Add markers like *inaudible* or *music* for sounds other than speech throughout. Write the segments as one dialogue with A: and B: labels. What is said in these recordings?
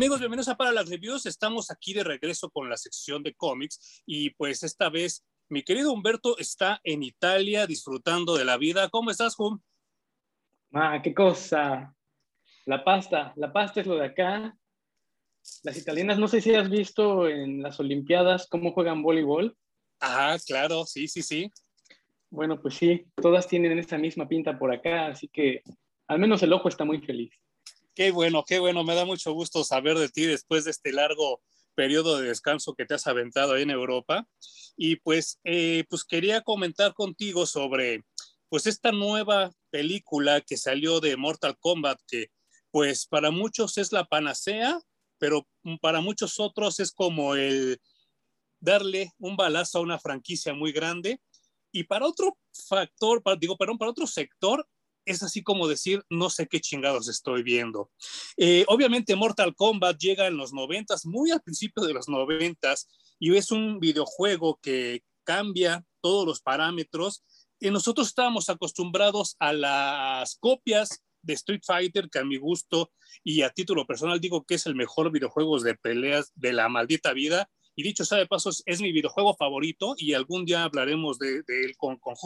A: Amigos, bienvenidos a Para las Reviews. Estamos aquí de regreso con la sección de cómics y pues esta vez mi querido Humberto está en Italia disfrutando de la vida. ¿Cómo estás, Hum?
B: Ah, qué cosa. La pasta, la pasta es lo de acá. Las italianas, no sé si has visto en las Olimpiadas cómo juegan voleibol.
A: Ajá, claro, sí, sí, sí.
B: Bueno, pues sí, todas tienen esa misma pinta por acá, así que al menos el ojo está muy feliz.
A: Qué bueno, qué bueno, me da mucho gusto saber de ti después de este largo periodo de descanso que te has aventado ahí en Europa. Y pues, eh, pues quería comentar contigo sobre pues esta nueva película que salió de Mortal Kombat, que pues para muchos es la panacea, pero para muchos otros es como el darle un balazo a una franquicia muy grande. Y para otro factor, digo, perdón, para otro sector, es así como decir, no sé qué chingados estoy viendo. Eh, obviamente Mortal Kombat llega en los noventas, muy al principio de los noventas, y es un videojuego que cambia todos los parámetros. Y nosotros estábamos acostumbrados a las copias de Street Fighter, que a mi gusto y a título personal digo que es el mejor videojuego de peleas de la maldita vida. Y dicho sea de paso, es mi videojuego favorito y algún día hablaremos de, él con, con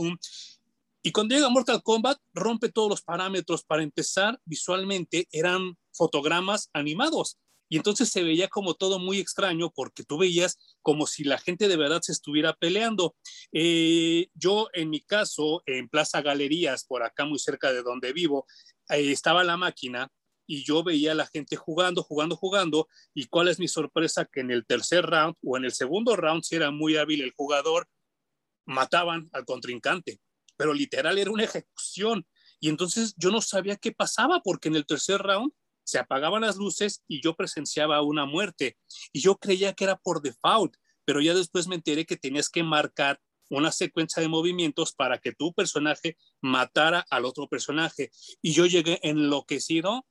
A: y cuando llega Mortal Kombat, rompe todos los parámetros. Para empezar, visualmente eran fotogramas animados. Y entonces se veía como todo muy extraño porque tú veías como si la gente de verdad se estuviera peleando. Eh, yo, en mi caso, en Plaza Galerías, por acá muy cerca de donde vivo, eh, estaba la máquina y yo veía a la gente jugando, jugando, jugando. ¿Y cuál es mi sorpresa? Que en el tercer round o en el segundo round, si era muy hábil el jugador, mataban al contrincante pero literal era una ejecución. Y entonces yo no sabía qué pasaba porque en el tercer round se apagaban las luces y yo presenciaba una muerte. Y yo creía que era por default, pero ya después me enteré que tenías que marcar una secuencia de movimientos para que tu personaje matara al otro personaje. Y yo llegué enloquecido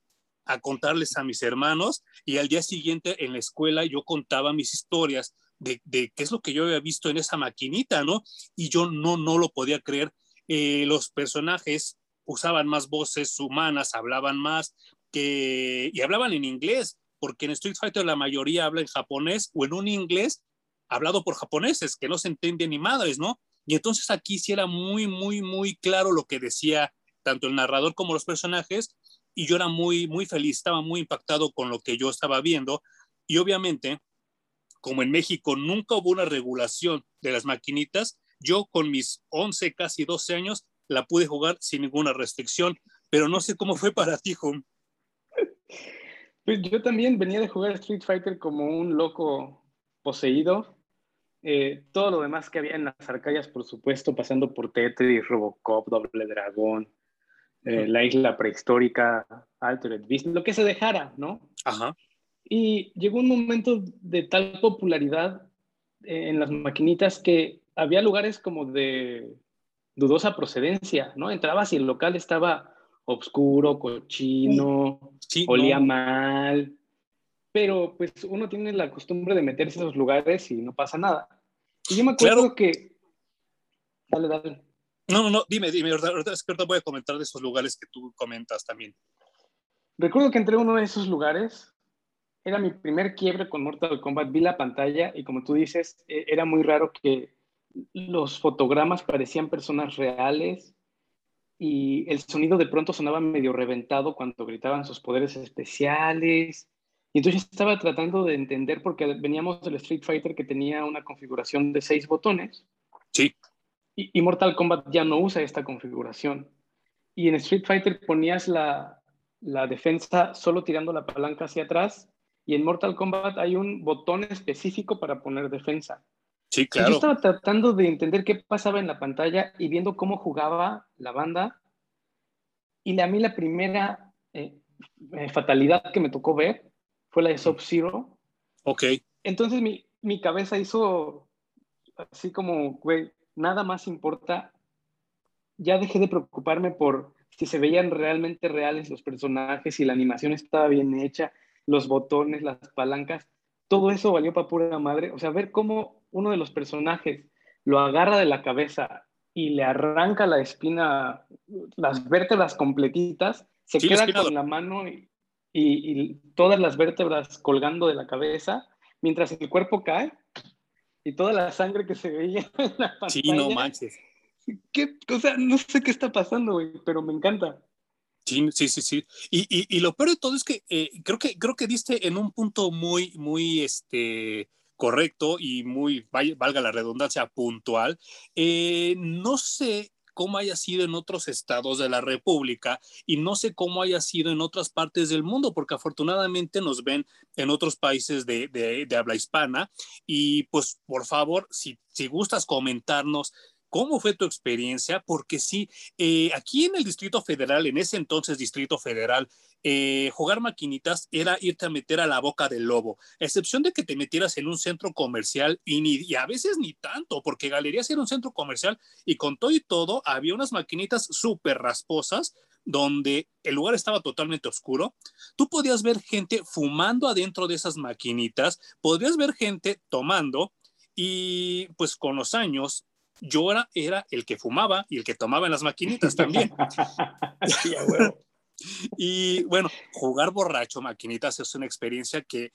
A: a contarles a mis hermanos y al día siguiente en la escuela yo contaba mis historias de, de, qué es lo que yo había visto en esa maquinita, ¿no? Y yo no, no lo podía creer eh, los personajes usaban más voces humanas, hablaban más que, y hablaban en inglés, porque en Street Fighter la mayoría habla en japonés o en un inglés hablado por japoneses, que no se entiende ni madres, ¿no? Y entonces aquí sí era muy, muy, muy claro lo que decía tanto el narrador como los personajes, y yo era muy, muy feliz, estaba muy impactado con lo que yo estaba viendo, y obviamente, como en México nunca hubo una regulación de las maquinitas, yo con mis 11, casi 12 años, la pude jugar sin ninguna restricción, pero no sé cómo fue para ti, Home.
B: Pues yo también venía de jugar Street Fighter como un loco poseído. Eh, todo lo demás que había en las arcadias, por supuesto, pasando por Tetris, Robocop, Doble Dragón, eh, la isla prehistórica, Altered Beast, lo que se dejara, ¿no?
A: Ajá.
B: Y llegó un momento de tal popularidad eh, en las maquinitas que había lugares como de dudosa procedencia, ¿no? Entrabas y el local estaba oscuro, cochino, olía mal, pero pues uno tiene la costumbre de meterse a esos lugares y no pasa nada. Y yo me acuerdo que... Dale, dale.
A: No, no, no, dime, dime, ahorita, ahorita voy a comentar de esos lugares que tú comentas también.
B: Recuerdo que entré a uno de esos lugares, era mi primer quiebre con Mortal Kombat, vi la pantalla y como tú dices, e, era muy raro que los fotogramas parecían personas reales y el sonido de pronto sonaba medio reventado cuando gritaban sus poderes especiales. Y entonces estaba tratando de entender porque veníamos del Street Fighter que tenía una configuración de seis botones.
A: Sí.
B: Y, Mortal Kombat ya no usa esta configuración. Y en Street Fighter ponías la, la defensa solo tirando la palanca hacia atrás y en Mortal Kombat hay un botón específico para poner defensa.
A: Sí, claro.
B: Yo estaba tratando de entender qué pasaba en la pantalla y viendo cómo jugaba la banda. Y a mí la primera eh, eh, fatalidad que me tocó ver fue la de Sub-Zero.
A: Ok.
B: Entonces mi, mi cabeza hizo así como, güey, nada más importa. Ya dejé de preocuparme por si se veían realmente reales los personajes, si la animación estaba bien hecha, los botones, las palancas todo eso valió para pura madre. O sea, ver cómo uno de los personajes lo agarra de la cabeza y le arranca la espina, las vértebras completitas, se queda con la mano y, y, todas las vértebras colgando de la cabeza, mientras el cuerpo cae y toda la sangre que se veía *laughs* en la pantalla.
A: Sí, no manches.
B: ¿Qué? O sea, no sé qué está pasando, güey, pero me encanta.
A: Sí, sí, sí, sí. Y, y, lo peor de todo es que eh, creo que creo que diste en un punto muy, muy este correcto y muy, valga la redundancia, puntual. Eh, no sé cómo haya sido en otros estados de la República y no sé cómo haya sido en otras partes del mundo, porque afortunadamente nos ven en otros países de, de, habla hispana. Y pues, por favor, si, si gustas comentarnos ¿Cómo fue tu experiencia? Porque sí, eh, aquí en el Distrito Federal, en ese entonces Distrito Federal, eh, jugar maquinitas era irte a meter a la boca del lobo, a excepción de que te metieras en un centro comercial y, y a veces ni tanto, porque Galerías era un centro comercial y con todo y todo había unas maquinitas súper rasposas donde el lugar estaba totalmente oscuro. Tú podías ver gente fumando adentro de esas maquinitas, podrías ver gente tomando y pues con los años yo era, era, el que fumaba y el que tomaba en las maquinitas también. *laughs* *laughs* y bueno, jugar borracho maquinitas es una experiencia que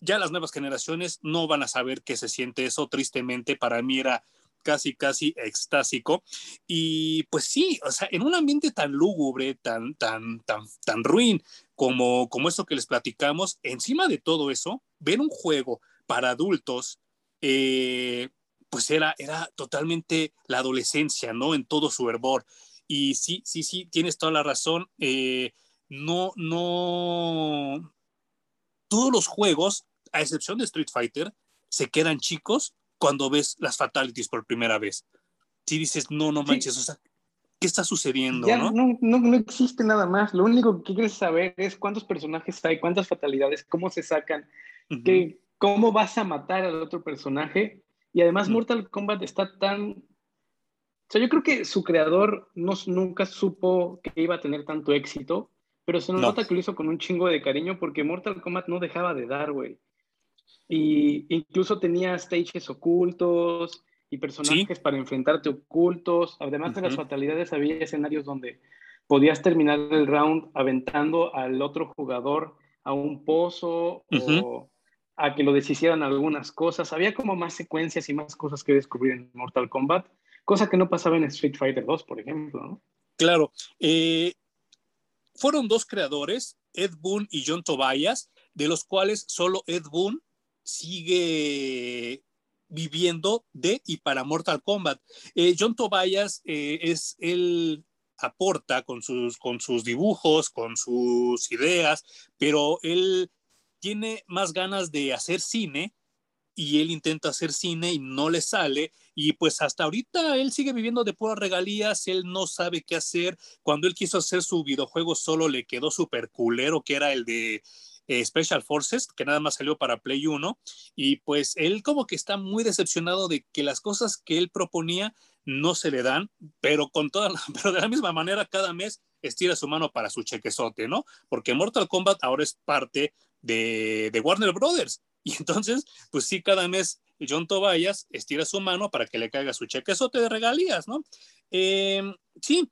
A: ya las nuevas generaciones no van a saber qué se siente eso. Tristemente, para mí era casi, casi extásico. Y pues sí, o sea, en un ambiente tan lúgubre, tan, tan, tan, tan ruin como, como eso que les platicamos, encima de todo eso, ver un juego para adultos, eh, pues era, era totalmente la adolescencia, ¿no? En todo su hervor. Y sí, sí, sí, tienes toda la razón. Eh, no, no, todos los juegos, a excepción de Street Fighter, se quedan chicos cuando ves las fatalities por primera vez. Si dices, no, no manches, o sea, ¿qué está sucediendo? ¿no?
B: No, no, existe nada más. Lo único que quieres saber es cuántos personajes hay, cuántas fatalidades, cómo se sacan, cómo vas a matar al otro personaje y además Mortal Kombat está tan... O sea, yo creo que su creador no, nunca supo que iba a tener tanto éxito, pero se nota que lo hizo con un chingo de cariño porque Mortal Kombat no dejaba de dar, güey. Y incluso tenía stages ocultos y personajes para enfrentarte ocultos. Además de las fatalidades, había escenarios donde podías terminar el round aventando al otro jugador a un pozo o a que lo deshicieran algunas cosas. Había como más secuencias y más cosas que descubrir en Mortal Kombat, cosa que no pasaba en Street Fighter 2, por ejemplo.
A: Claro. Eh, fueron dos creadores, Ed Boon y John Tobias, de los cuales solo Ed Boon sigue viviendo de y para Mortal Kombat. Eh, John Tobias eh, es él aporta con sus, con sus dibujos, con sus ideas, pero él tiene más ganas de hacer cine y él intenta hacer cine y no le sale y pues hasta ahorita él sigue viviendo de puras regalías, él no sabe qué hacer. Cuando él quiso hacer su videojuego solo le quedó súper culero, que era el de eh, Special Forces, que nada más salió para Play 1 y pues él como que está muy decepcionado de que las cosas que él proponía no se le dan, pero con toda *laughs* pero de la misma manera cada mes estira su mano para su chequezote, ¿no? Porque Mortal Kombat ahora es parte de, Warner Brothers. *laughs* Y entonces, pues sí, cada mes John Tobias estira su mano para que le caiga su chequezote de regalías, ¿no? Em, sí,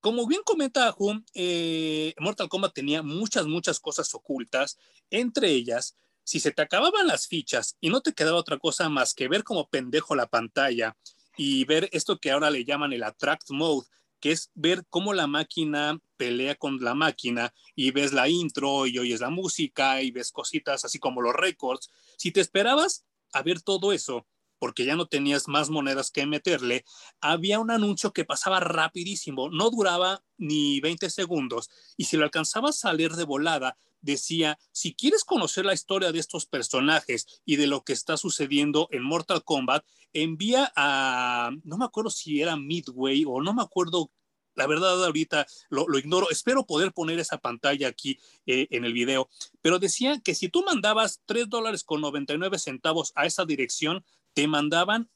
A: como bien comenta Hum, eh, Mortal Kombat tenía muchas, muchas cosas ocultas, entre ellas, si se te acababan las fichas y no te quedaba otra cosa más que ver como pendejo la pantalla y ver esto que ahora le llaman el attract mode, que es ver cómo la máquina pelea con la máquina y ves la intro y oyes la música y ves cositas así como los récords. Si te esperabas a ver todo eso, porque ya no tenías más monedas que meterle, había un anuncio que pasaba rapidísimo, no duraba ni 20 segundos, y si lo alcanzabas a salir de volada, decía, si quieres conocer la historia de estos personajes y de lo que está sucediendo en Mortal Kombat, envía a, no me acuerdo si era Midway o no me acuerdo la verdad ahorita lo, ignoro. Espero poder poner esa pantalla aquí eh, en el video. Pero decía que si tú mandabas 3 dólares con 99 centavos a esa dirección, te mandaban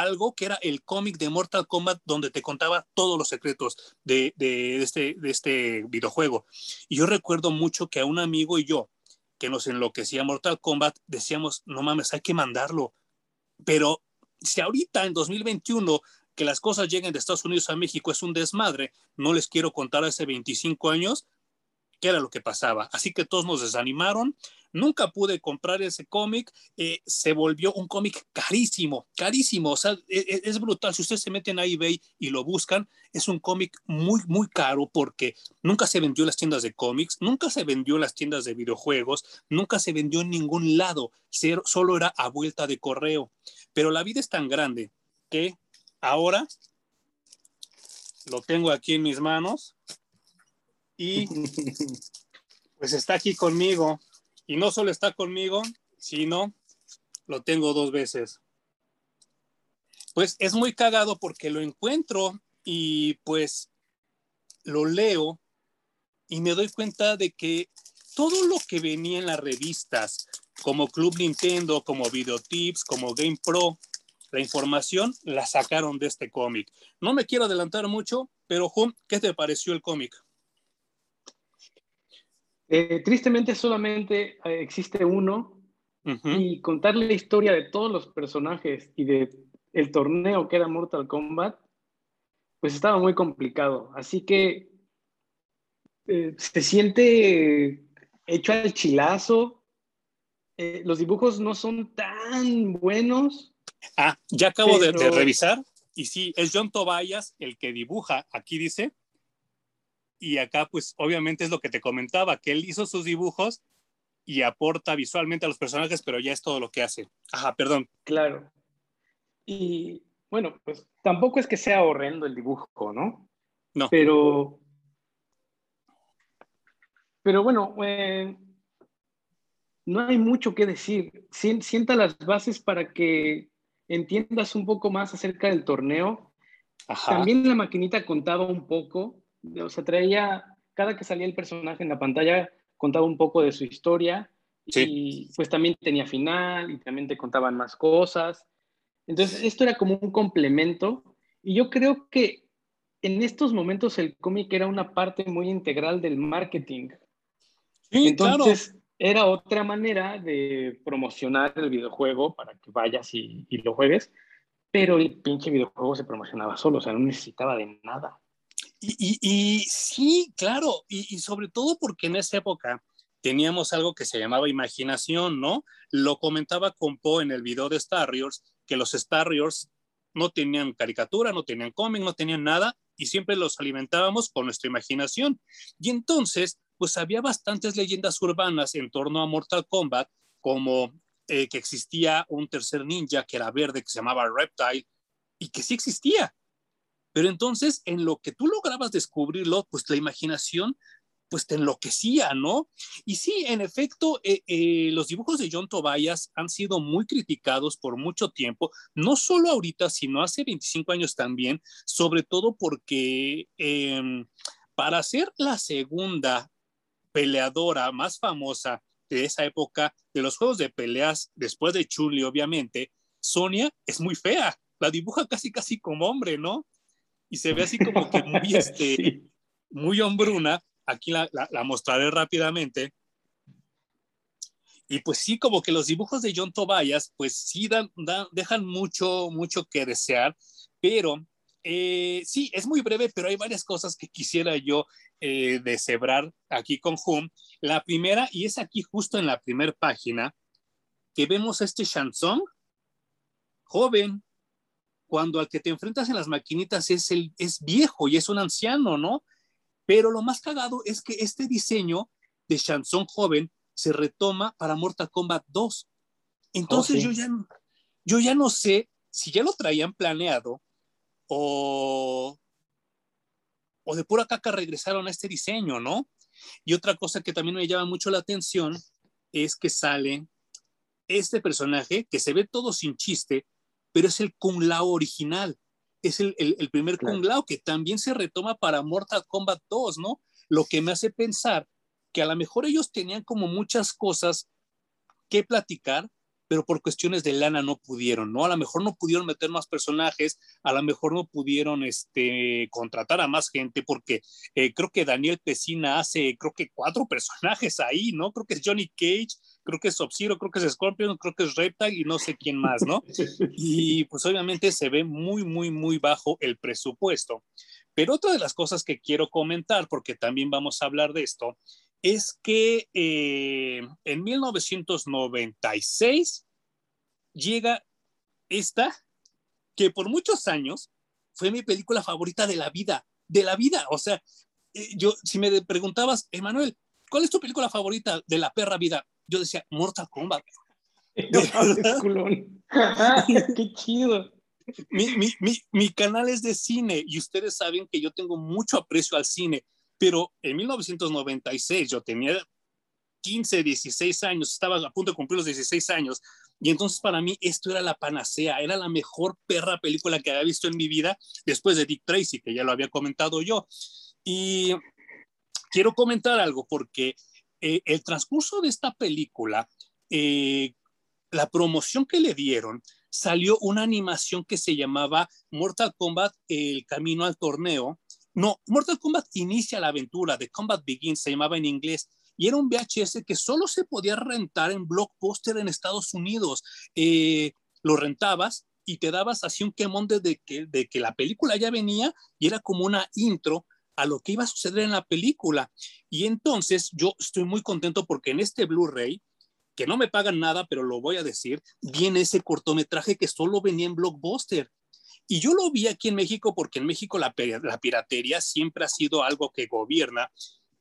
A: algo que era el cómic de Mortal Kombat donde te contaba todos los secretos de, este, este videojuego. Y yo recuerdo mucho que a un amigo y yo, que nos enloquecía Mortal Kombat, decíamos, no mames, hay que mandarlo. Pero si ahorita en 2021 que las cosas lleguen de Estados Unidos a México es un desmadre, no les quiero contar hace 25 años, qué era lo que pasaba. Así que todos nos desanimaron. Nunca pude comprar ese cómic. Eh, se volvió un cómic carísimo, carísimo. O sea, e, e, es, brutal. Si ustedes se meten a eBay y lo buscan, es un cómic muy, muy caro porque nunca se vendió en las tiendas de cómics, nunca se vendió en las tiendas de videojuegos, nunca se vendió en ningún lado. Solo era a vuelta de correo. Pero la vida es tan grande que ahora lo tengo aquí en mis manos y *laughs* pues está aquí conmigo. Y no solo está conmigo, sino lo tengo dos veces. Pues es muy cagado porque lo encuentro y pues lo leo y me doy cuenta de que todo lo que venía en las revistas, como Club Nintendo, como Videotips, como Game Pro, la información la sacaron de este cómic. No me quiero adelantar mucho, pero ¿qué te pareció el cómic?
B: Eh, tristemente solamente eh, existe uno y contar la historia de todos los personajes y de el torneo que era Mortal Kombat, pues estaba muy complicado. Así que eh, se siente hecho al chilazo. los dibujos no son tan buenos.
A: Ah, ya acabo de, de, revisar y sí, es John Tobias el que dibuja. Aquí dice y acá, pues obviamente es lo que te comentaba, que él hizo sus dibujos y aporta visualmente a los personajes, pero ya es todo lo que hace. Ajá, perdón.
B: Claro. Y bueno, pues tampoco es que sea horrendo el dibujo, ¿no?
A: No.
B: Pero, pero bueno, eh, no hay mucho que decir. Sienta las bases para que entiendas un poco más acerca del torneo. Ajá. También la maquinita contaba un poco, o sea, traía, cada que salía el personaje en la pantalla, contaba un poco de su historia y pues también tenía final y también te contaban más cosas. Entonces, esto era como un complemento y yo creo que en estos momentos el cómic era una parte muy integral del marketing. Entonces, era otra manera de promocionar el videojuego para que vayas y, y lo juegues, pero el pinche videojuego se promocionaba solo, o sea, no necesitaba de nada.
A: Y, sí, claro, y, sobre todo porque en esa época teníamos algo que se llamaba imaginación, ¿no? Lo comentaba con Poe en el video de Star Wars, que los Star Wars no tenían caricatura, no tenían cómic, no tenían nada, y siempre los alimentábamos con nuestra imaginación. Y entonces, pues había bastantes leyendas urbanas en torno a Mortal Kombat, como eh, que existía un tercer ninja que era verde, que se llamaba Reptile, y que sí existía, pero entonces, en lo que tú lograbas descubrirlo, pues la imaginación pues te enloquecía, ¿no? Y sí, en efecto, eh, eh, los dibujos de John Tobias han sido muy criticados por mucho tiempo, no solo ahorita, sino hace 25 años también, sobre todo porque em, para ser la segunda peleadora más famosa de esa época, de los juegos de peleas, después de Chuli, obviamente, Sonia es muy fea, la dibuja casi, casi como hombre, ¿no? Y se ve así como que muy, *laughs* este, muy hombruna. Aquí la, la, mostraré rápidamente. Y pues sí, como que los dibujos de John Tobias, pues sí dan, dejan mucho, mucho que desear, pero eh, sí, es muy breve, pero hay varias cosas que quisiera yo eh, deshebrar aquí con Hum. La primera, y es aquí justo en la primera página, que vemos este Shansong, joven, cuando al que te enfrentas en las maquinitas es, el, es viejo y es un anciano, ¿no? Pero lo más cagado es que este diseño de Chanson joven se retoma para Mortal Kombat 2. Entonces oh, yo, ya, yo ya no sé si ya lo traían planeado o, o de pura caca regresaron a este diseño, ¿no? Y otra cosa que también me llama mucho la atención es que sale este personaje que se ve todo sin chiste, pero es el Kung Lao original. Es el, el, primer Kung Lao que también se retoma para Mortal Kombat 2, ¿no? Lo que me hace pensar que a lo mejor ellos tenían como muchas cosas que platicar, pero por cuestiones de lana no pudieron, ¿no? A lo mejor no pudieron meter más personajes, a lo mejor no pudieron este, contratar a más gente, porque eh, creo que Daniel Pesina hace, creo que cuatro *laughs* personajes ahí, ¿no? Creo que es Johnny Cage, creo que es Sub-Zero, creo que es Scorpion, creo que es Reptile y no sé quién más, ¿no? *laughs* Y pues obviamente se ve muy, muy, muy bajo el presupuesto. Pero otra de las cosas que quiero comentar, porque también vamos a hablar de esto, es que eh, en 1996 llega esta, que por muchos años fue mi película favorita de la vida, de la vida. O sea, eh, yo, si me preguntabas, Emanuel, ¿cuál es tu película favorita de la perra vida? Yo decía, Mortal Kombat. *laughs* *laughs* *laughs*
B: Qué chido.
A: Mi, mi, mi, mi, canal es de cine y ustedes saben que yo tengo mucho aprecio al cine, pero en 1996 yo tenía 15, 16 años, estaba a punto de cumplir los 16 años y entonces para mí esto era la panacea, era la mejor perra película que había visto en mi vida después de Dick Tracy, que ya lo había comentado yo. Y quiero comentar algo porque eh, el transcurso de esta película, eh, la promoción que le dieron, salió una animación que se llamaba Mortal Kombat, El Camino al Torneo. No, Mortal Kombat inicia la aventura, The Combat Begins, se llamaba en inglés, y era un VHS que solo se podía rentar en Blockbuster en Estados Unidos. Eh, lo rentabas y te dabas así un quemón de que, de que la película ya venía y era como una intro a lo que iba a suceder en la película. Y entonces yo estoy muy contento porque en este Blu-ray, que no me pagan nada, pero lo voy a decir, viene ese cortometraje que solo venía en Blockbuster. Y yo lo vi aquí en México porque en México la, la piratería siempre ha sido algo que gobierna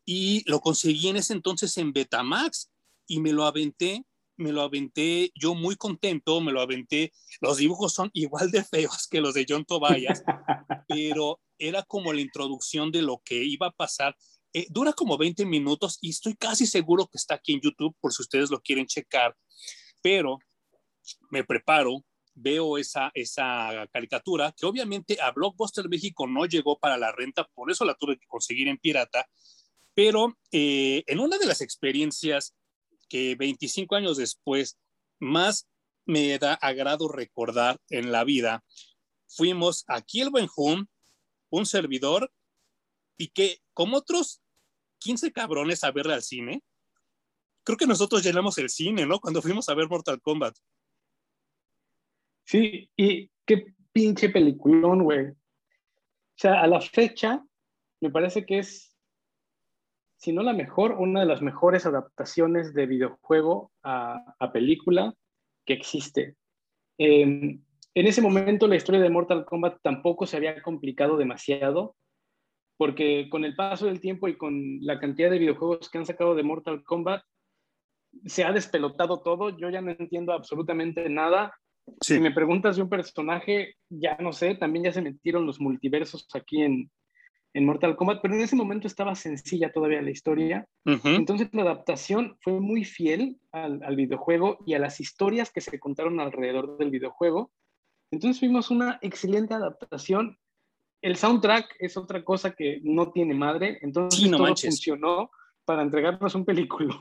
A: y lo conseguí en ese entonces en Betamax y me lo aventé, me lo aventé yo muy contento, me lo aventé. Los dibujos son igual de feos que los de John Tobias, *laughs* pero era como la introducción de lo que iba a pasar. Eh, dura como 20 minutos y estoy casi seguro que está aquí en YouTube por si ustedes lo quieren checar, pero me preparo, veo esa, esa caricatura que obviamente a Blockbuster México no llegó para la renta, por eso la tuve que conseguir en pirata pero eh, en una de las experiencias que 25 años después más me da agrado recordar en la vida, fuimos aquí el Buen un servidor, y que como otros 15 cabrones a verle al cine, creo que nosotros llenamos el cine, ¿no? Cuando fuimos a ver Mortal Kombat.
B: Sí, y qué pinche peliculón, güey. O sea, a la fecha, me parece que es si no la mejor, una de las mejores adaptaciones de videojuego a, película que existe. Em, en ese momento la historia de Mortal Kombat tampoco se había complicado demasiado, porque con el paso del tiempo y con la cantidad de videojuegos que han sacado de Mortal Kombat, se ha despelotado todo, yo ya no entiendo absolutamente nada. Si me preguntas de un personaje, ya no sé, también ya se metieron los multiversos aquí en, en Mortal Kombat, pero en ese momento estaba sencilla todavía la historia. Entonces la adaptación fue muy fiel al, videojuego y a las historias que se contaron alrededor del videojuego. Entonces vimos una excelente adaptación. El soundtrack es otra cosa que no tiene madre, entonces no todo funcionó para entregarnos un película.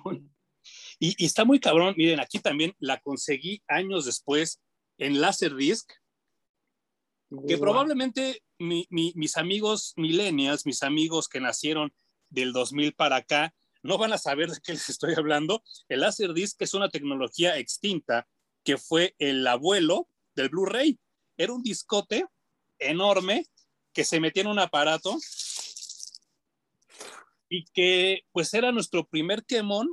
A: Y, y, está muy cabrón, miren, aquí también la conseguí años después en Laserdisc, que probablemente mis amigos millennials, mis amigos que nacieron del 2000 para acá, no van a saber de qué les estoy hablando. El Laserdisc es una tecnología extinta que fue el abuelo del Blu-ray. Era un discote enorme que se metía en un aparato y que pues era nuestro primer quemón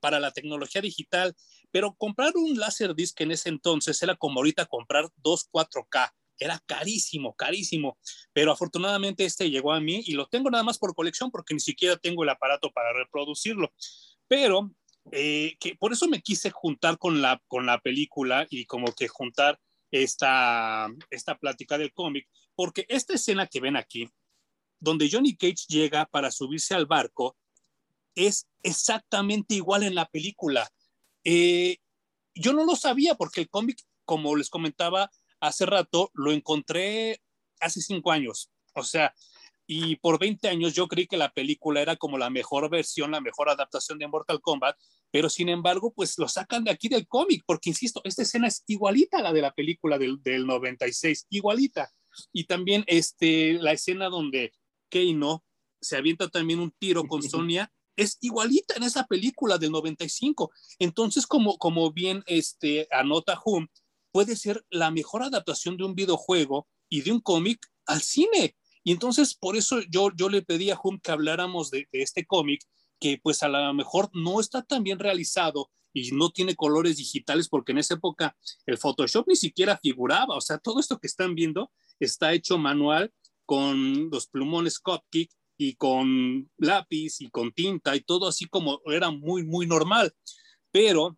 A: para la tecnología digital. Pero comprar un Laserdisc en ese entonces era como ahorita comprar dos 4K era carísimo, carísimo, pero afortunadamente este llegó a mí y lo tengo nada más por colección porque ni siquiera tengo el aparato para reproducirlo. Pero eh, que por eso me quise juntar con la, con la película y como que juntar esta, esta plática del cómic, porque esta escena que ven aquí, donde Johnny Cage llega para subirse al barco, es exactamente igual en la película. Eh, yo no lo sabía porque el cómic, como les comentaba, hace rato lo encontré hace cinco años. O sea, y por 20 años yo creí que la película era como la mejor versión, la mejor adaptación de Mortal Kombat, pero sin embargo, pues lo sacan de aquí del cómic, porque insisto, esta escena es igualita a la de la película del, del 96, igualita. Y también este, la escena donde Keino se avienta también un tiro con *laughs* Sonia, es igualita en esa película del 95. Entonces, como, como bien este, anota Hum, puede ser la mejor adaptación de un videojuego y de un cómic al cine. Y entonces por eso yo, yo le pedí a Hum que habláramos de, este cómic, que pues a lo mejor no está tan bien realizado y no tiene colores digitales porque en esa época el Photoshop ni siquiera figuraba, o sea, todo esto que están viendo está hecho manual con los plumones Copkick y con lápiz y con tinta y todo así como era muy, muy normal. Pero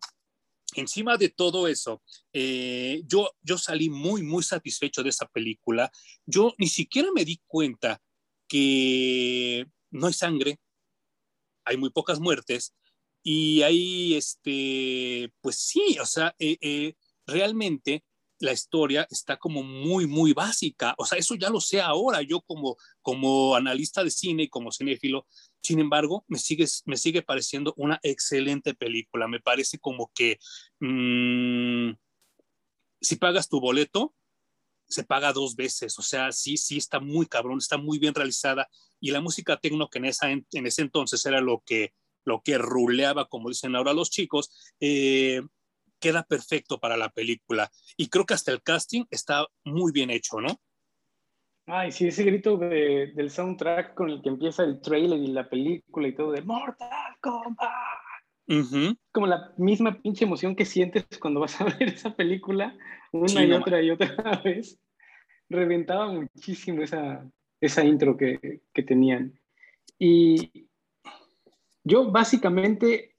A: encima de todo eso, eh, yo, yo salí muy, muy satisfecho de esa película. Yo ni siquiera me di cuenta que no hay sangre, hay muy pocas muertes y hay, este, pues sí, o sea, eh, eh, realmente la historia está como muy, muy básica. O sea, eso ya lo sé ahora, yo como, como analista de cine y como cinéfilo. Sin embargo, me sigue, me sigue pareciendo una excelente película. Me parece como que mm, si pagas tu boleto, se paga dos veces. O sea, sí, sí, está muy cabrón, está muy bien realizada. Y la música tecno, que en, esa, en ese entonces era lo que, lo que ruleaba, como dicen ahora los chicos, eh, queda perfecto para la película. Y creo que hasta el casting está muy bien hecho, ¿no?
B: Ay, sí, ese grito del soundtrack con el que empieza el trailer y la película y todo de Mortal Kombat. Como la misma pinche emoción que sientes cuando vas a *laughs* ver esa película una y otra y *laughs* otra vez. Reventaba muchísimo esa, esa intro que, que tenían. Y yo básicamente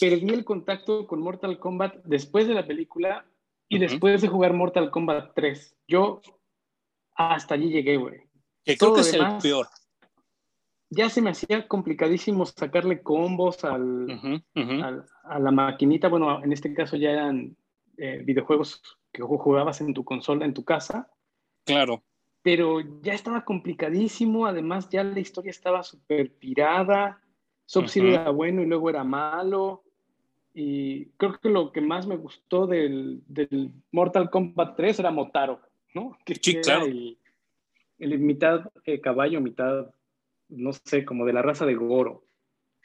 B: perdí el contacto con Mortal Kombat después de la película y después de jugar Mortal Kombat 3. Yo hasta allí llegué, güey.
A: Que creo que es el peor.
B: Ya se me hacía complicadísimo sacarle combos al, a la maquinita. Bueno, en este caso ya eran eh, videojuegos que jugabas en tu consola, en tu casa.
A: Claro.
B: Pero ya estaba complicadísimo. Además, ya la historia estaba súper pirada. Sub-Zero era bueno y luego era malo. Y creo que lo que más me gustó del, Mortal Kombat 3 era Motaro, ¿no?
A: Que sí, claro.
B: El, mitad eh, caballo, mitad, no sé, como de la raza de Goro.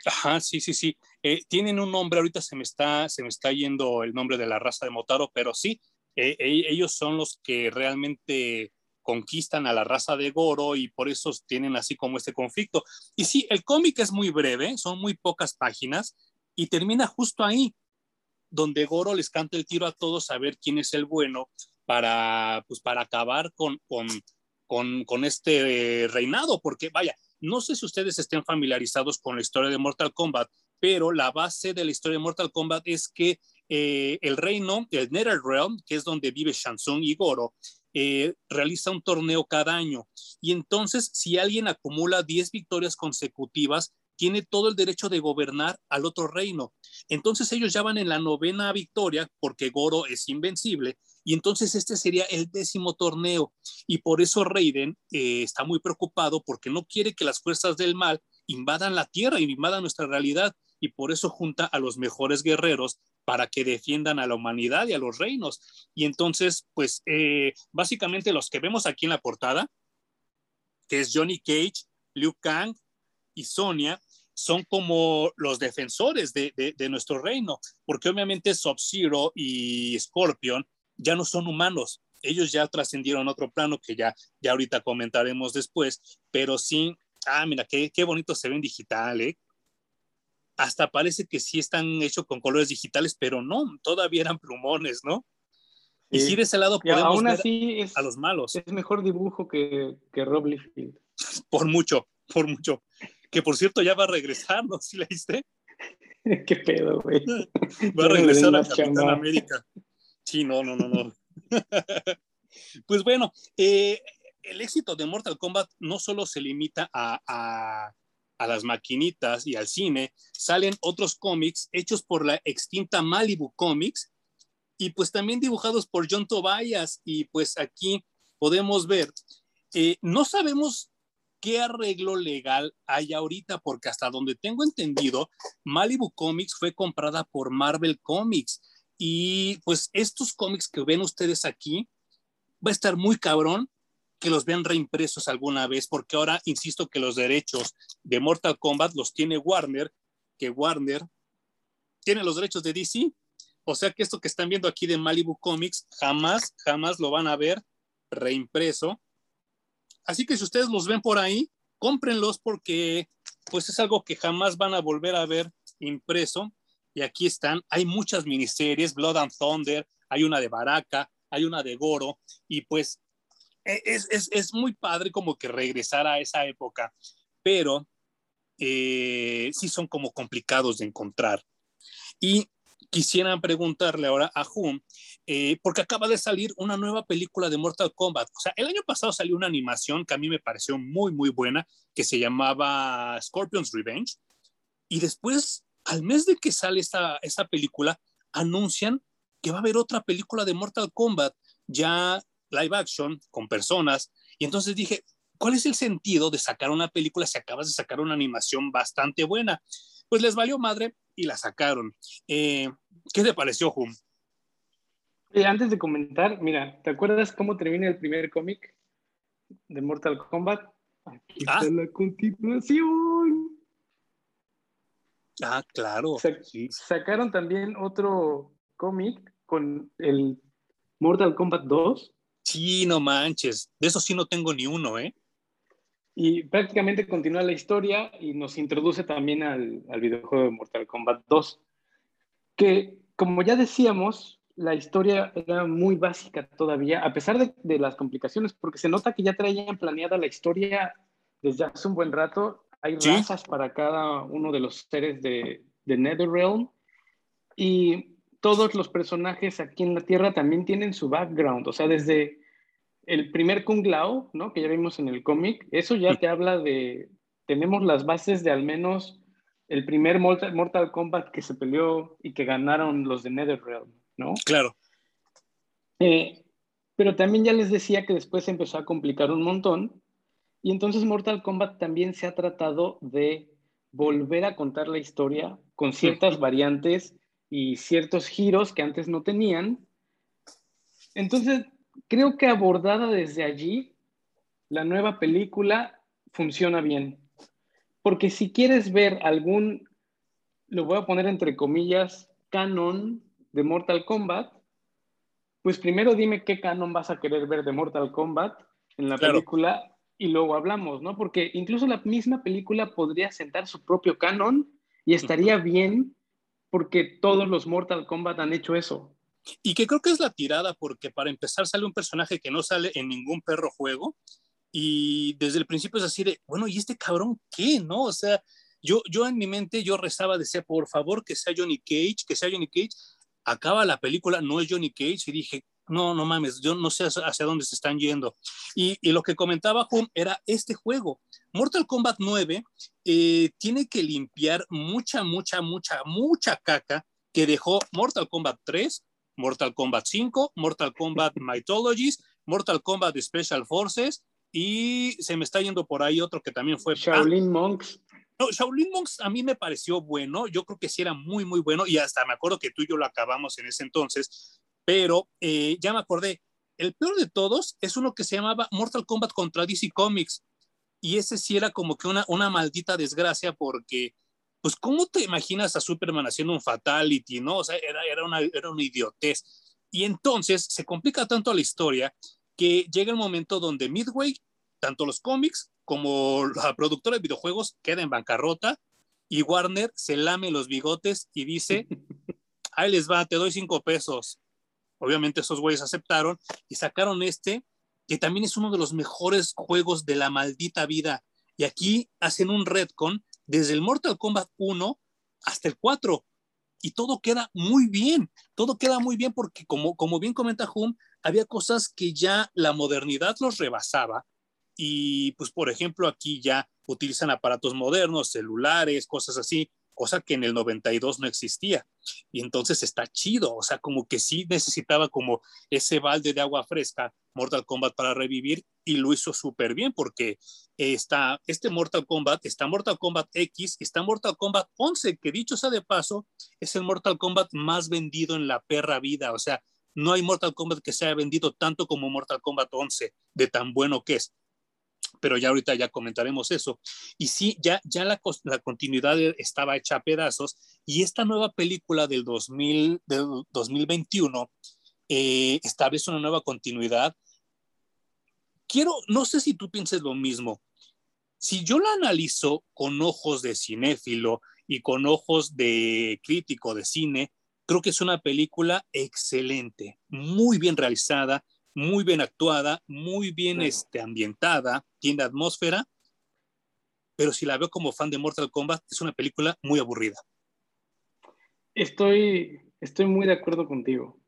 A: Ajá, sí, sí, sí. Eh, tienen un nombre, ahorita se me, está, se me está yendo el nombre de la raza de Motaro, pero sí, eh, ellos son los que realmente conquistan a la raza de Goro y por eso tienen así como este conflicto. Y sí, el cómic es muy breve, son muy pocas páginas y termina justo ahí, donde Goro les canta el tiro a todos a ver quién es el bueno para, pues, para acabar con, con, con, este reinado, porque vaya, no sé si ustedes estén familiarizados con la historia de Mortal Kombat, pero la base de la historia de Mortal Kombat es que eh, el reino, el NetherRealm, que es donde vive Shansung y Goro, eh, realiza un torneo cada año. Y entonces, si alguien acumula 10 victorias consecutivas, tiene todo el derecho de gobernar al otro reino. Entonces ellos ya van en la novena victoria porque Goro es invencible y entonces este sería el décimo torneo y por eso Raiden eh, está muy preocupado porque no quiere que las fuerzas del mal invadan la tierra y invadan nuestra realidad y por eso junta a los mejores guerreros para que defiendan a la humanidad y a los reinos. Y entonces, pues eh, básicamente los que vemos aquí en la portada, que es Johnny Cage, Liu Kang y Sonia, son como los defensores de, nuestro reino, porque obviamente Sub-Zero y Scorpion ya no son humanos, ellos ya trascendieron otro plano que ya, ya ahorita comentaremos después, pero sí, ah, mira, qué, qué bonito se ve en digital, ¿eh? Hasta parece que sí están hechos con colores digitales, pero no, todavía eran plumones, ¿no? Y si de ese lado podemos ver a los malos.
B: Es mejor dibujo que, que Rob Liefeld. *laughs*
A: Por mucho, por mucho. Que por cierto ya va a regresar, ¿no? ¿Sí leíste? *laughs*
B: Qué pedo, güey. *laughs*
A: Va a regresar a Capitán América. Sí, no, no, no, no. pues bueno, eh, el éxito de Mortal Kombat no solo se limita a a las maquinitas y al cine, salen otros cómics hechos por la extinta Malibu Comics y pues también dibujados por John Tobias. Y pues aquí podemos ver, eh, no sabemos qué arreglo legal hay ahorita porque hasta donde tengo entendido, Malibu Comics fue comprada por Marvel Comics. Y pues estos cómics que ven ustedes aquí va a estar muy cabrón que los vean reimpresos alguna vez, porque ahora insisto que los derechos de Mortal Kombat los tiene Warner, que Warner tiene los derechos de DC. O sea que esto que están viendo aquí de Malibu Comics jamás, jamás lo van a ver reimpreso. Así que si ustedes los ven por ahí, cómprenlos porque pues es algo que jamás van a volver a ver impreso. Y aquí están, hay muchas miniseries, Blood and Thunder, hay una de Baraka, hay una de Goro, y pues es, es, es muy padre como que regresar a esa época, pero eh, sí son como complicados de encontrar. Y quisiera preguntarle ahora a Hum, eh, porque acaba de salir una nueva película de Mortal Kombat. O sea, el año pasado salió una animación que a mí me pareció muy, muy buena, que se llamaba Scorpion's Revenge. Y después, al mes de que sale esta, esta película, anuncian que va a haber otra película de Mortal Kombat, ya live action, con personas. Y entonces dije, ¿cuál es el sentido de sacar una película si acabas de sacar una animación bastante buena? Pues les valió madre y la sacaron. Eh, ¿Qué te pareció, Hum?
B: Eh, antes de comentar, mira, ¿te acuerdas cómo termina el primer cómic de Mortal Kombat? Aquí ah. está la continuación.
A: Ah, claro.
B: Sacaron también otro cómic con el Mortal Kombat 2.
A: Sí, no manches. De eso sí no tengo ni uno, ¿eh?
B: Y prácticamente continúa la historia y nos introduce también al, al videojuego de Mortal Kombat 2. Que, como ya decíamos, la historia era muy básica todavía, a pesar de, de, las complicaciones, porque se nota que ya traían planeada la historia desde hace un buen rato. Hay razas para cada uno de los seres de, de NetherRealm. Y todos los personajes aquí en la Tierra también tienen su background, o sea, desde el primer Kung Lao, ¿no? Que ya vimos en el cómic, eso ya te habla de, tenemos las bases de al menos el primer Mortal, Kombat que se peleó y que ganaron los de NetherRealm, ¿no?
A: Claro.
B: Eh, pero también ya les decía que después se empezó a complicar un montón y entonces Mortal Kombat también se ha tratado de volver a contar la historia con ciertas variantes y ciertos giros que antes no tenían. Entonces, creo que abordada desde allí, la nueva película funciona bien. Porque si quieres ver algún, lo voy a poner entre comillas, canon de Mortal Kombat, pues primero dime qué canon vas a querer ver de Mortal Kombat en la película y luego hablamos, ¿no? Porque incluso la misma película podría sentar su propio canon y estaría bien porque todos los Mortal Kombat han hecho eso.
A: Y que creo que es la tirada, porque para empezar sale un personaje que no sale en ningún perro juego, y desde el principio es así de, bueno, ¿y este cabrón qué? ¿No? O sea, yo, yo en mi mente, yo rezaba, decía, por favor, que sea Johnny Cage, que sea Johnny Cage. Acaba la película, no es Johnny Cage, y dije, no, no mames, yo no sé hacia dónde se están yendo. Y, y lo que comentaba Hum era este juego. Mortal Kombat 9 eh, tiene que limpiar mucha, mucha, mucha, mucha caca que dejó Mortal Kombat 3, Mortal Kombat 5, Mortal Kombat *laughs* Mythologies, Mortal Kombat Special Forces y se me está yendo por ahí otro que también fue...
B: Shaolin Monks.
A: No, Shaolin Monks a mí me pareció bueno, yo creo que sí era muy, muy bueno y hasta me acuerdo que tú y yo lo acabamos en ese entonces, pero eh, ya me acordé, el peor de todos es uno que se llamaba Mortal Kombat contra DC Comics y ese sí era como que una, una maldita desgracia porque, pues, ¿cómo te imaginas a Superman haciendo un fatality, no? O sea, era, era, una, era una idiotez. Y entonces se complica tanto la historia que llega el momento donde Midway, tanto los cómics como la productora de videojuegos, queda en bancarrota y Warner se lame los bigotes y dice, *laughs* ahí les va, te doy cinco pesos. Obviamente esos güeyes aceptaron y sacaron este que también es uno de los mejores juegos de la maldita vida. Y aquí hacen un retcon desde el Mortal Kombat 1 hasta el 4. Y todo queda muy bien, todo queda muy bien porque como, como bien comenta Hum, había cosas que ya la modernidad los rebasaba. Y pues por ejemplo aquí ya utilizan aparatos modernos, celulares, cosas así, cosa que en el 92 no existía. Y entonces está chido, o sea, como que sí necesitaba como ese balde de agua fresca Mortal Kombat para revivir y lo hizo súper bien porque está este Mortal Kombat, está Mortal Kombat X, está Mortal Kombat 11, que dicho sea de paso, es el Mortal Kombat más vendido en la perra vida, o sea, no hay Mortal Kombat que se haya vendido tanto como Mortal Kombat 11, de tan bueno que es pero ya ahorita ya comentaremos eso. Y sí, ya, ya la, la continuidad estaba hecha a pedazos y esta nueva película del, 2000, del 2021 eh, establece una nueva continuidad. Quiero, no sé si tú pienses lo mismo. si yo la analizo con ojos de cinéfilo y con ojos de crítico de cine, creo que es una película excelente, muy bien realizada, muy bien actuada, muy bien este, ambientada, tiene atmósfera, pero si la veo como fan de Mortal Kombat, es una película muy aburrida.
B: Estoy, estoy muy de acuerdo contigo.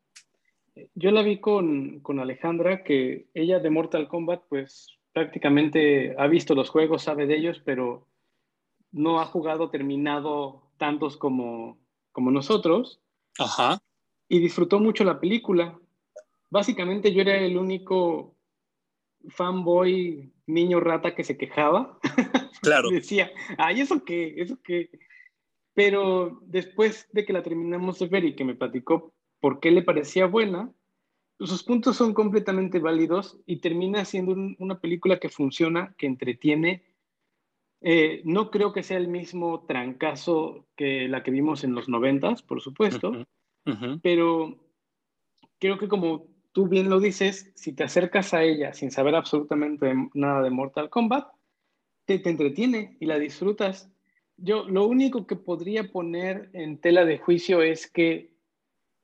B: Yo la vi con, con Alejandra, que ella de Mortal Kombat, pues prácticamente ha visto los juegos, sabe de ellos, pero no ha jugado terminado tantos como, como nosotros.
A: Ajá.
B: Y disfrutó mucho la película. Básicamente yo era el único fanboy niño rata que se quejaba. *laughs*
A: Claro.
B: Decía, ay, ¿eso qué? ¿Eso qué? Pero después de que la terminamos de ver y que me platicó por qué le parecía buena, sus puntos son completamente válidos y termina siendo una película que funciona, que entretiene. Eh, no creo que sea el mismo trancazo que la que vimos en los noventas, por supuesto, pero creo que como tú bien lo dices, si te acercas a ella sin saber absolutamente nada de Mortal Kombat, te, te entretiene y la disfrutas. Yo lo único que podría poner en tela de juicio es que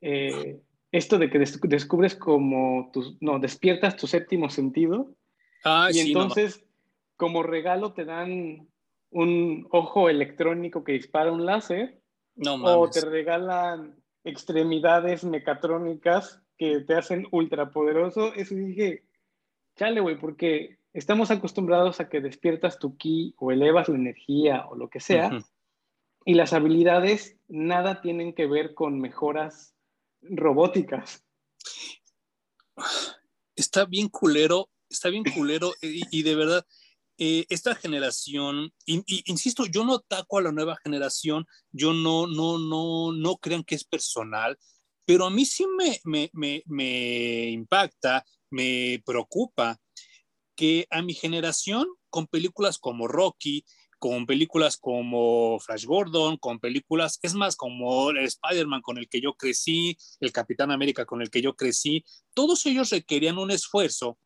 B: eh, esto de que descubres como tus, no, despiertas tu séptimo sentido.
A: Ah,
B: y entonces, como regalo, te dan un ojo electrónico que dispara un láser.
A: No
B: O te regalan extremidades mecatrónicas que te hacen ultrapoderoso. Eso dije, chale, güey, porque estamos acostumbrados a que despiertas tu ki o elevas la energía o lo que sea. Y las habilidades nada tienen que ver con mejoras robóticas.
A: Está bien culero, está bien culero *laughs* y, de verdad, eh, esta generación, y, insisto, yo no ataco a la nueva generación, yo no, no, no, no crean que es personal, pero a mí sí me, me, me, me impacta, me preocupa que a mi generación, con películas como Rocky, con películas como Flash Gordon, con películas, es más, como Spider-Man con el que yo crecí, el Capitán América con el que yo crecí, todos ellos requerían un esfuerzo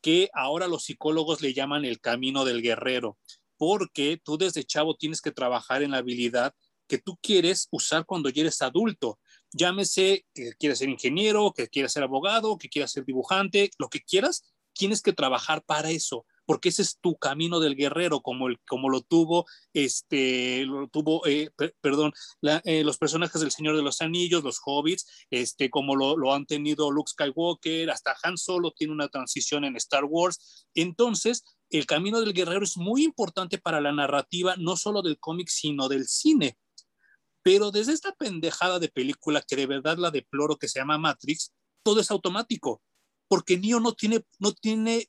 A: que ahora los psicólogos le llaman el camino del guerrero, porque tú desde chavo tienes que trabajar en la habilidad que tú quieres usar cuando ya eres adulto. Llámese que quieres ser ingeniero, que quieras ser abogado, que quieras ser dibujante, lo que quieras, tienes que trabajar para eso porque ese es tu camino del guerrero, como, el, como lo tuvo, este, lo tuvo, eh, perdón, eh, los personajes del Señor de los Anillos, los hobbits, este, como lo, lo, han tenido Luke Skywalker, hasta Han Solo tiene una transición en Star Wars. Entonces, el camino del guerrero es muy importante para la narrativa, no solo del cómic, sino del cine. Pero desde esta pendejada de película que de verdad la deploro que se llama Matrix, todo es automático, porque Neo no tiene, no tiene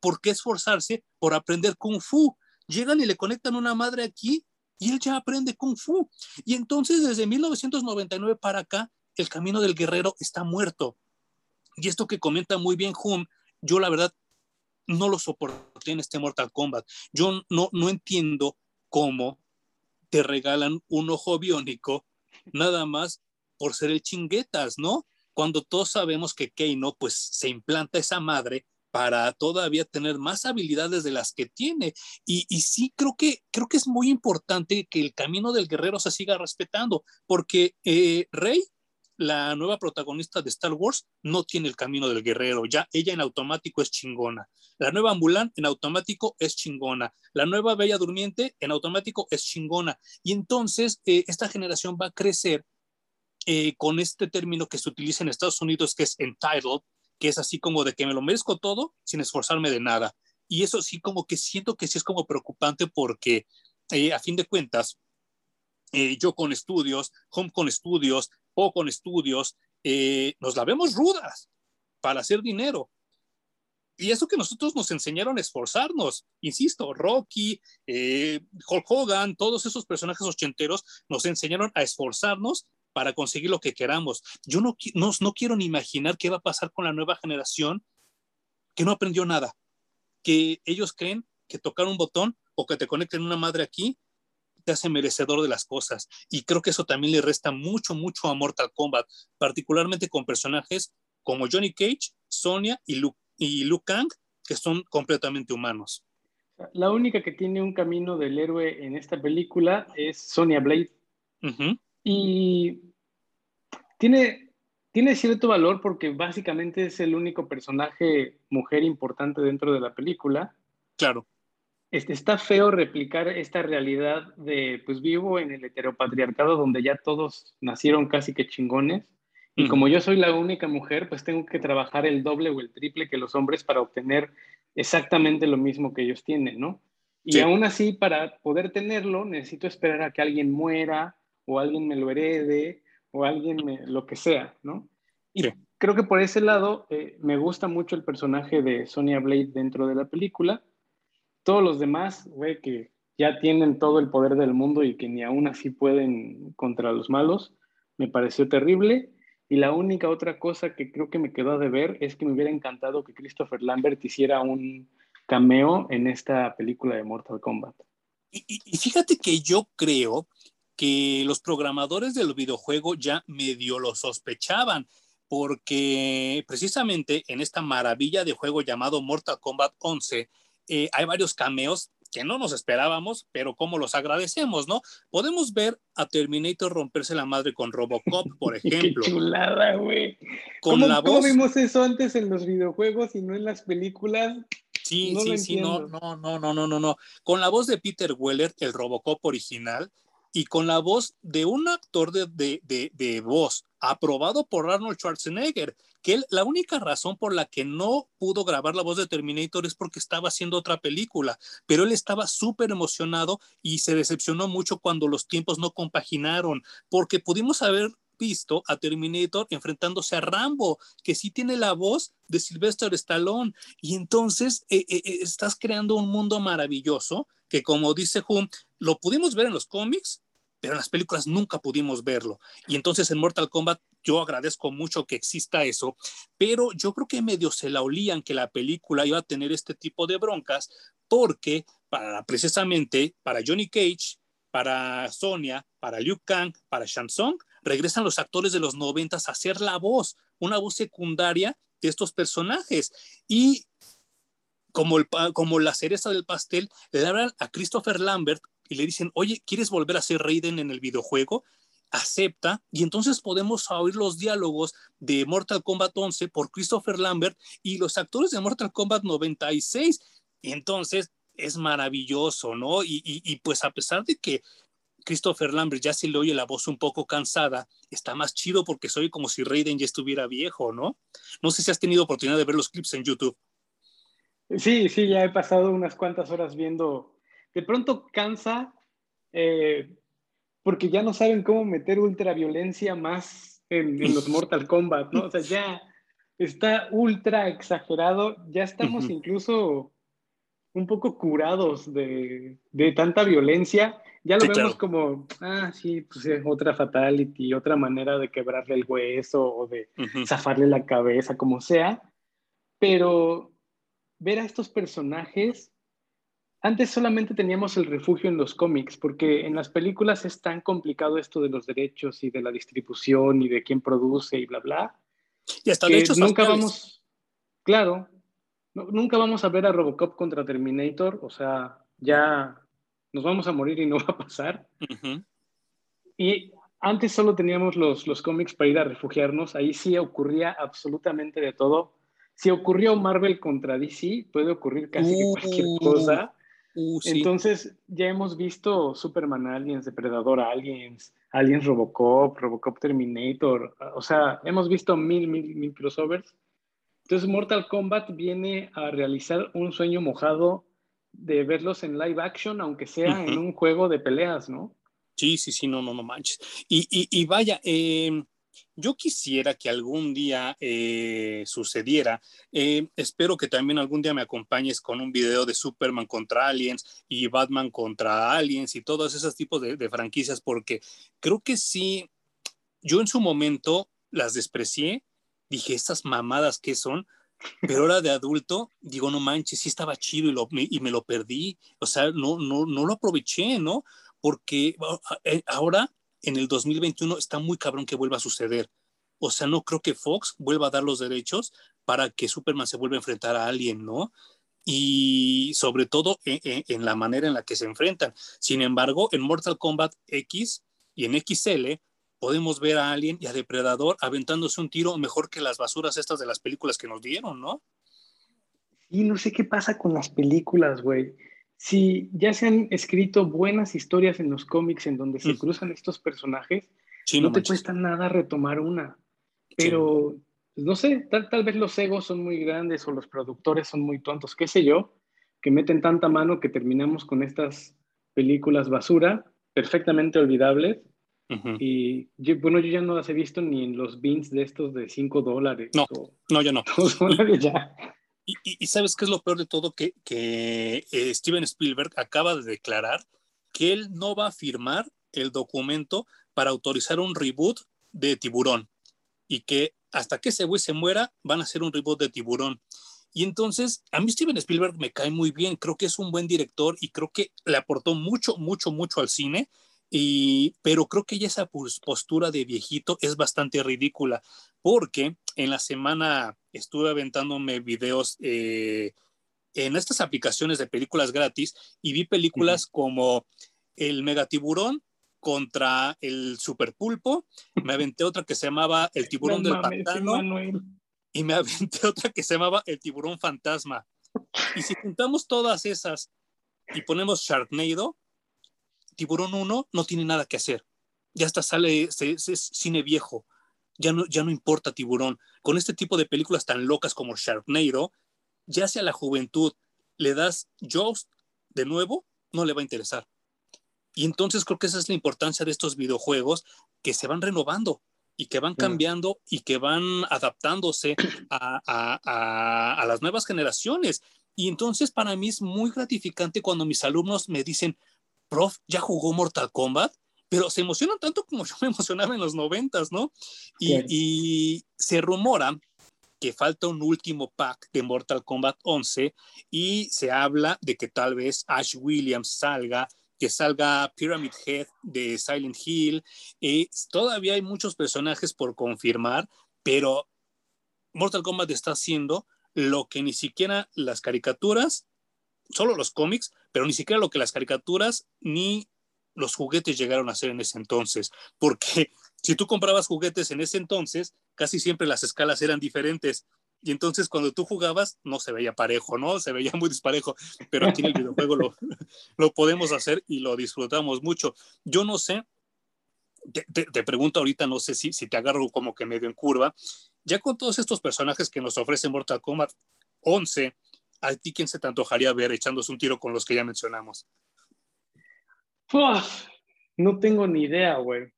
A: ¿por qué esforzarse por aprender kung fu? Llegan y le conectan una madre aquí y él ya aprende kung fu. Y entonces desde 1999 para acá, el camino del guerrero está muerto. Y esto que comenta muy bien Hum, yo la verdad no lo soporté en este Mortal Kombat. Yo no, no entiendo cómo te regalan un ojo biónico nada más por ser el chinguetas, ¿no? Cuando todos sabemos que Keino pues se implanta esa madre para todavía tener más habilidades de las que tiene. Y, sí creo que, creo que es muy importante que el camino del guerrero se siga respetando, porque eh, Rey, la nueva protagonista de Star Wars, no tiene el camino del guerrero. Ya ella en automático es chingona. La nueva Mulan en automático es chingona. La nueva Bella Durmiente en automático es chingona. Y entonces eh, esta generación va a crecer eh, con este término que se utiliza en Estados Unidos, que es entitled, que es así como de que me lo merezco todo sin esforzarme de nada. Y eso sí como que siento que sí es como preocupante porque eh, a fin de cuentas, yo con estudios, Home con estudios, o con estudios, eh, nos la vemos rudas para hacer dinero. Y eso que nosotros nos enseñaron a esforzarnos, insisto, Rocky, Hulk Hogan, todos esos personajes ochenteros nos enseñaron a esforzarnos para conseguir lo que queramos. Yo no, no, no quiero ni imaginar qué va a pasar con la nueva generación que no aprendió nada, que ellos creen que tocar un botón o que te conecten una madre aquí te hace merecedor de las cosas. Y creo que eso también le resta mucho, mucho a Mortal Kombat, particularmente con personajes como Johnny Cage, Sonia y Luke, y Luke Kang, que son completamente humanos.
B: La única que tiene un camino del héroe en esta película es Sonia Blade. Y tiene, tiene cierto valor porque básicamente es el único personaje mujer importante dentro de la película.
A: Claro.
B: Este, está feo replicar esta realidad de, pues vivo en el heteropatriarcado donde ya todos nacieron casi que chingones. Y como yo soy la única mujer, pues tengo que trabajar el doble o el triple que los hombres para obtener exactamente lo mismo que ellos tienen, ¿no? Y aún así, para poder tenerlo, necesito esperar a que alguien muera o alguien me lo herede o alguien me, lo que sea, ¿no? Y creo que por ese lado eh, me gusta mucho el personaje de Sonia Blade dentro de la película. Todos los demás, güey, que ya tienen todo el poder del mundo y que ni aún así pueden contra los malos, me pareció terrible. Y la única otra cosa que creo que me quedó de ver es que me hubiera encantado que Christopher Lambert hiciera un cameo en esta película de Mortal Kombat.
A: Y, y fíjate que yo creo que los programadores del videojuego ya medio lo sospechaban, porque precisamente en esta maravilla de juego llamado Mortal Kombat 11 eh, hay varios cameos que no nos esperábamos, pero como los agradecemos, ¿no? Podemos ver a Terminator romperse la madre con Robocop, por *laughs* ejemplo.
B: Qué chulada, güey. Con ¿Cómo, la voz... ¿Cómo vimos eso antes en los videojuegos y no en las películas?
A: Sí, sí, sí, no, no, no, no, no, no, no. Con la voz de Peter Weller, el Robocop original, y con la voz de un actor de, de, de, voz aprobado por Arnold Schwarzenegger, que la única razón por la que no pudo grabar la voz de Terminator es porque estaba haciendo otra película, pero él estaba súper emocionado y se decepcionó mucho cuando los tiempos no compaginaron, porque pudimos haber visto a Terminator enfrentándose a Rambo, que sí tiene la voz de Sylvester Stallone, y entonces eh, eh, eh, estás creando un mundo maravilloso que como dice Hum, lo pudimos ver en los cómics, pero en las películas nunca pudimos verlo. Y entonces en Mortal Kombat yo agradezco mucho que exista eso, pero yo creo que medio se la olían que la película iba a tener este tipo de broncas, porque para precisamente para Johnny Cage, para Sonia, para Liu Kang, para Shang Tsung, regresan los actores de los noventas a hacer la voz, una voz secundaria de estos personajes. Y como, el, como la cereza del pastel, le hablan a Christopher Lambert y le dicen, oye, ¿quieres volver a ser Raiden en el videojuego? Acepta y entonces podemos oír los diálogos de Mortal Kombat 11 por Christopher Lambert y los actores de Mortal Kombat 96. Entonces es maravilloso, ¿no? Y, pues a pesar de que Christopher Lambert ya se le oye la voz un poco cansada, está más chido porque soy como si Raiden ya estuviera viejo, ¿no? No sé si has tenido oportunidad de ver los clips en YouTube.
B: Sí, sí, ya he pasado unas cuantas horas viendo de pronto cansa eh, porque ya no saben cómo meter ultraviolencia más en, los *laughs* Mortal Kombat, ¿no? O sea, ya está ultra exagerado, ya estamos incluso un poco curados de, tanta violencia, ya lo vemos como, ah, sí, pues es otra fatality, otra manera de quebrarle el hueso o de zafarle la cabeza, como sea, pero ver a estos personajes antes solamente teníamos el refugio en los cómics, porque en las películas es tan complicado esto de los derechos y de la distribución y de quién produce y bla, bla.
A: Y hasta de hecho
B: nunca vamos, claro, nunca vamos a ver a Robocop contra Terminator, o sea, ya nos vamos a morir y no *laughs* va a pasar. Y antes solo teníamos los, los cómics para ir a refugiarnos, ahí sí ocurría absolutamente de todo. Si ocurrió Marvel contra DC, puede ocurrir casi cualquier uh. cosa. Uh, Entonces, ya hemos visto Superman Aliens, Depredador Aliens, Aliens Robocop, Robocop Terminator, o sea, hemos visto mil, mil, mil crossovers. Entonces, Mortal Kombat viene a realizar un sueño mojado de verlos en live action, aunque sea en un juego de peleas, ¿no?
A: Sí, sí, sí, no, no, no manches. Y, y, y vaya, eh, yo quisiera que algún día eh, sucediera. Eh, espero que también algún día me acompañes con un video de Superman contra Aliens y Batman contra Aliens y todos esos tipos de, franquicias, porque creo que sí, yo en su momento las desprecié, dije, estas mamadas que son, pero ahora de adulto, digo, no manches, sí estaba chido y, lo, y me lo perdí, o sea, no, no, no lo aproveché, ¿no? Porque eh, ahora en el 2021 está muy cabrón que vuelva a suceder. O sea, no creo que Fox vuelva a dar los derechos para que Superman se vuelva a enfrentar a alguien, ¿no? y sobre todo en, la manera en la que se enfrentan. Sin embargo, en Mortal Kombat X y en XL podemos ver a Alien y a Depredador aventándose un tiro mejor que las basuras estas de las películas que nos dieron, ¿no?
B: Y no sé qué pasa con las películas, güey. Si ya se han escrito buenas historias en los cómics en donde se mm. cruzan estos personajes, no, te cuesta nada retomar una. Pero, pues, no sé, tal, tal vez los egos son muy grandes o los productores son muy tontos, qué sé yo, que meten tanta mano que terminamos con estas películas basura, perfectamente olvidables. Y bueno, yo ya no las he visto ni en los bins de estos de 5 dólares.
A: No, no, ya no.
B: ya.
A: Y, sabes qué es lo peor de todo, que, eh, Steven Spielberg acaba de declarar que él no va a firmar el documento para autorizar un reboot de Tiburón y que hasta que ese güey se muera van a hacer un reboot de Tiburón. Y entonces, a mí Steven Spielberg me cae muy bien, creo que es un buen director y creo que le aportó mucho, mucho, mucho al cine, y, pero creo que ya esa postura de viejito es bastante ridícula, porque en la semana estuve aventándome videos eh, en estas aplicaciones de películas gratis y vi películas como El Megatiburón contra el Super Pulpo, me aventé otra que se llamaba El Tiburón del Pantano y me aventé *laughs* otra que se llamaba El Tiburón Fantasma. Y si juntamos todas esas y ponemos Sharknado, Tiburón 1 no tiene nada que hacer. Ya hasta sale, es cine viejo ya no, ya no importa tiburón. Con este tipo de películas tan locas como Sharknado, ya sea la juventud le das Jaws de nuevo, no le va a interesar. Y entonces creo que esa es la importancia de estos videojuegos que se van renovando y que van cambiando y que van adaptándose a, a, a, las nuevas generaciones. Y entonces para mí es muy gratificante cuando mis alumnos me dicen, prof, ¿ya jugó Mortal Kombat? Pero se emocionan tanto como yo me emocionaba en los noventas, ¿no? Y, se rumora que falta un último pack de Mortal Kombat 11 y se habla de que tal vez Ash Williams salga, que salga Pyramid Head de Silent Hill. y todavía hay muchos personajes por confirmar, pero Mortal Kombat está haciendo lo que ni siquiera las caricaturas, solo los cómics, pero ni siquiera lo que las caricaturas ni los juguetes llegaron a ser en ese entonces, porque *laughs* si tú comprabas juguetes en ese entonces, casi siempre las escalas eran diferentes. Y entonces cuando tú jugabas no se veía parejo, ¿no? Se veía muy disparejo, pero aquí en el videojuego lo, *laughs* lo podemos hacer y lo disfrutamos mucho. Yo no sé, te, pregunto ahorita, no sé si, si te agarro como que medio en curva, ya con todos estos personajes que nos ofrece Mortal Kombat 11, ¿a ti quién se te antojaría ver echándose un tiro con los que ya mencionamos?
B: No tengo ni idea, güey.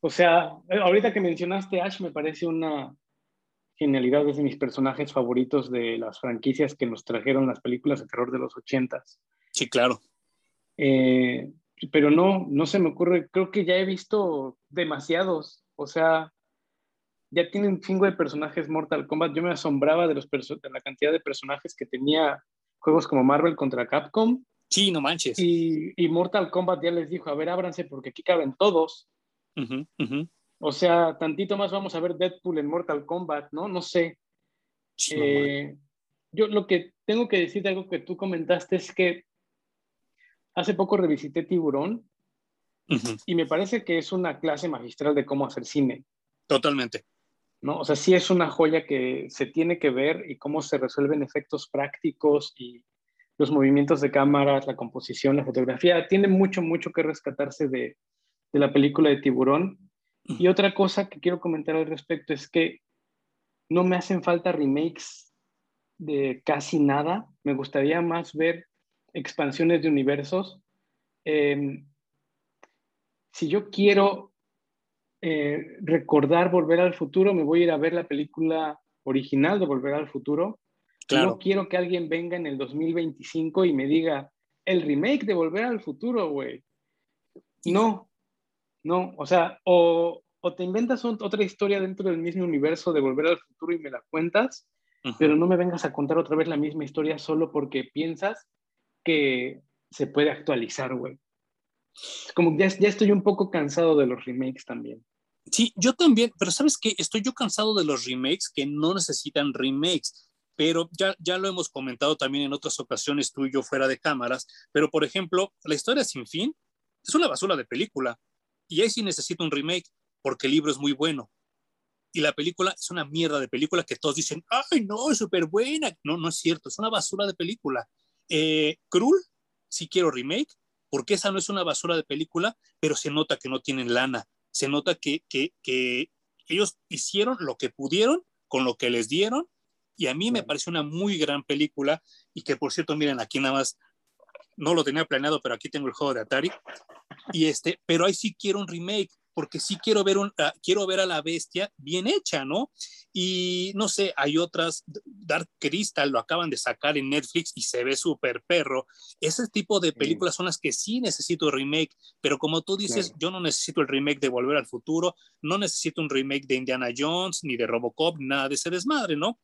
B: O sea, eh, ahorita que mencionaste Ash, me parece una genialidad, es de mis personajes favoritos de las franquicias que nos trajeron las películas de terror de los ochentas.
A: Sí, claro.
B: Eh, pero no, no se me ocurre, creo que ya he visto demasiados, o sea, ya tienen un chingo de personajes Mortal Kombat, yo me asombraba de, los de la cantidad de personajes que tenía juegos como Marvel contra Capcom,
A: Sí, no manches.
B: Y, Mortal Kombat ya les dijo, a ver, ábranse porque aquí caben todos. O sea, tantito más vamos a ver Deadpool en Mortal Kombat, ¿no? No sé. Eh, yo lo que tengo que decir de algo que tú comentaste es que hace poco revisité Tiburón y me parece que es una clase magistral de cómo hacer cine.
A: Totalmente.
B: ¿no? O sea, sí es una joya que se tiene que ver y cómo se resuelven efectos prácticos y los movimientos de cámaras, la composición, la fotografía. Tiene mucho, mucho que rescatarse de, la película de Tiburón. Y otra cosa que quiero comentar al respecto es que no me hacen falta remakes de casi nada. Me gustaría más ver expansiones de universos. Em, si yo quiero eh, recordar Volver al Futuro, me voy a ir a ver la película original de Volver al Futuro no quiero que alguien venga en el 2025 y me diga el remake de Volver al Futuro, güey. No, no, o sea, o, te inventas otra historia dentro del mismo universo de Volver al Futuro y me la cuentas, pero no me vengas a contar otra vez la misma historia solo porque piensas que se puede actualizar, güey. Como ya, ya estoy un poco cansado de los remakes también.
A: Sí, yo también, pero ¿sabes qué? Estoy yo cansado de los remakes que no necesitan remakes pero ya, ya lo hemos comentado también en otras ocasiones tú y yo fuera de cámaras, pero por ejemplo, la historia sin fin es una basura de película y ahí sí necesita un remake porque el libro es muy bueno. Y la película es una mierda de película que todos dicen, ay, no, es súper buena. No, no es cierto, es una basura de película. Eh, Cruel, sí quiero remake, porque esa no es una basura de película, pero se nota que no tienen lana. Se nota que, que, que ellos hicieron lo que pudieron con lo que les dieron y a mí me pareció una muy gran película y que por cierto, miren, aquí nada más no lo tenía planeado, pero aquí tengo el juego de Atari. Y este, pero ahí sí quiero un remake porque sí quiero ver, un, uh, quiero ver a la bestia bien hecha, ¿no? Y no sé, hay otras, Dark Crystal lo acaban de sacar en Netflix y se ve súper perro. Ese tipo de películas son las que sí necesito remake, pero como tú dices, claro. yo no necesito el remake de Volver al Futuro, no necesito un remake de Indiana Jones ni de Robocop, nada de ese desmadre, ¿no?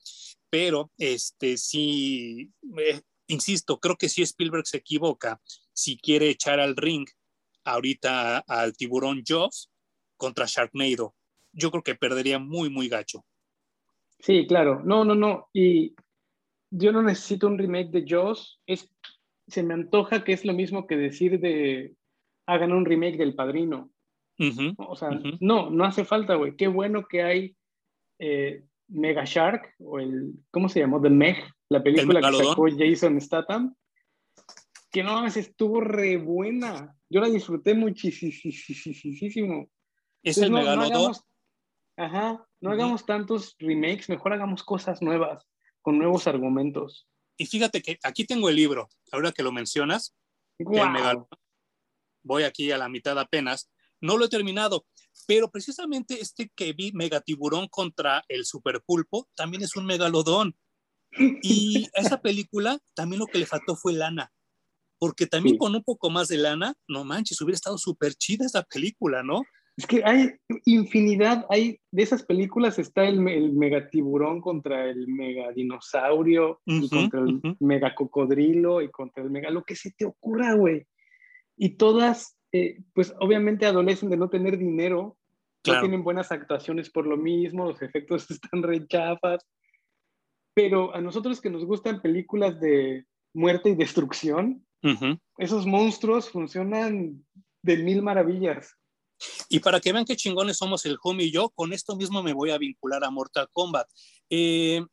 A: Pero este sí, eh, insisto, creo que si Spielberg se equivoca, si quiere echar al ring ahorita al tiburón Jaws, contra Sharknado. Yo creo que perdería muy, muy gacho.
B: Sí, claro. No, no, no. Y yo no necesito un remake de Jaws. Es, se me antoja que es lo mismo que decir de hagan un remake del Padrino. Uh -huh, o sea, uh -huh. no, no hace falta, güey. Qué bueno que hay eh, Mega Shark o el, ¿cómo se llamó? The Meg, la película que sacó Jason Statham. Que no mames, estuvo re buena. Yo la disfruté muchísimo.
A: Es el
B: no,
A: megalodón.
B: No hagamos, ajá, no hagamos tantos remakes, mejor hagamos cosas nuevas, con nuevos argumentos.
A: Y fíjate que aquí tengo el libro, ahora que lo mencionas,
B: wow.
A: el megalodón. Voy aquí a la mitad apenas. No lo he terminado, pero precisamente este que vi, Megatiburón contra el Superpulpo, también es un megalodón. Y a esa película también lo que le faltó fue lana. Porque también sí. con un poco más de lana, no manches, hubiera estado súper chida esa película, ¿no?
B: Es que hay infinidad, hay de esas películas está el, el megatiburón contra el megadinosaurio uh -huh, y contra el uh -huh. megacocodrilo y contra el mega, lo que se te ocurra, güey. Y todas, eh, pues obviamente adolecen de no tener dinero, claro. no tienen buenas actuaciones por lo mismo, los efectos *laughs* están rechafas, pero a nosotros que nos gustan películas de muerte y destrucción, uh -huh. esos monstruos funcionan de mil maravillas.
A: Y para que vean qué chingones somos el homie y yo, con esto mismo me voy a vincular a Mortal Kombat. Eh,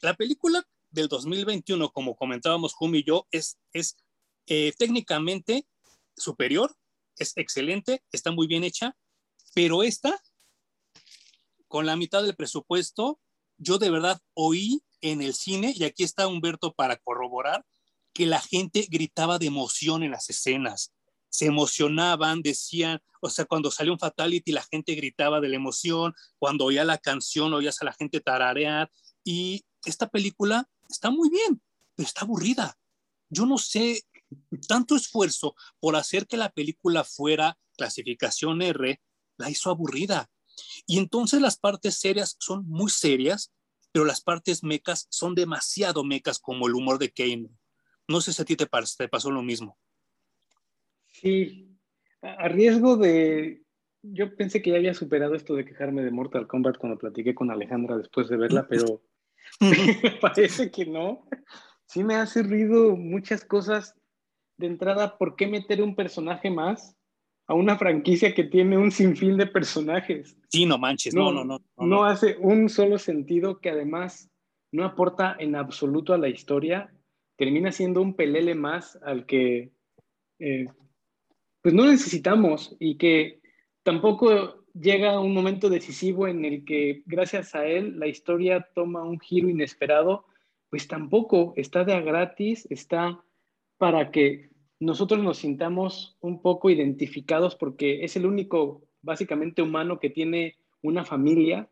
A: la película del 2021, como comentábamos homie y yo, es, es eh, técnicamente superior, es excelente, está muy bien hecha, pero esta, con la mitad del presupuesto, yo de verdad oí en el cine, y aquí está Humberto para corroborar, que la gente gritaba de emoción en las escenas se emocionaban, decían, o sea, cuando salió un fatality la gente gritaba de la emoción, cuando oía la canción oías a la gente tararear y esta película está muy bien, pero está aburrida. Yo no sé, tanto esfuerzo por hacer que la película fuera clasificación R, la hizo aburrida. Y entonces las partes serias son muy serias, pero las partes mecas son demasiado mecas como el humor de Kane. No sé si a ti te, te pasó lo mismo.
B: Sí, a riesgo de... Yo pensé que ya había superado esto de quejarme de Mortal Kombat cuando platiqué con Alejandra después de verla, pero *laughs* *laughs* parece que no. Sí me hace ruido muchas cosas. De entrada, ¿por qué meter un personaje más a una franquicia que tiene un sinfín de personajes?
A: Sí, no manches, no, no, no.
B: No, no hace un solo sentido que además no aporta en absoluto a la historia. Termina siendo un pelele más al que eh, pues no necesitamos y que tampoco llega un momento decisivo en el que gracias a él la historia toma un giro inesperado, pues tampoco está de a gratis, está para que nosotros nos sintamos un poco identificados porque es el único básicamente humano que tiene una familia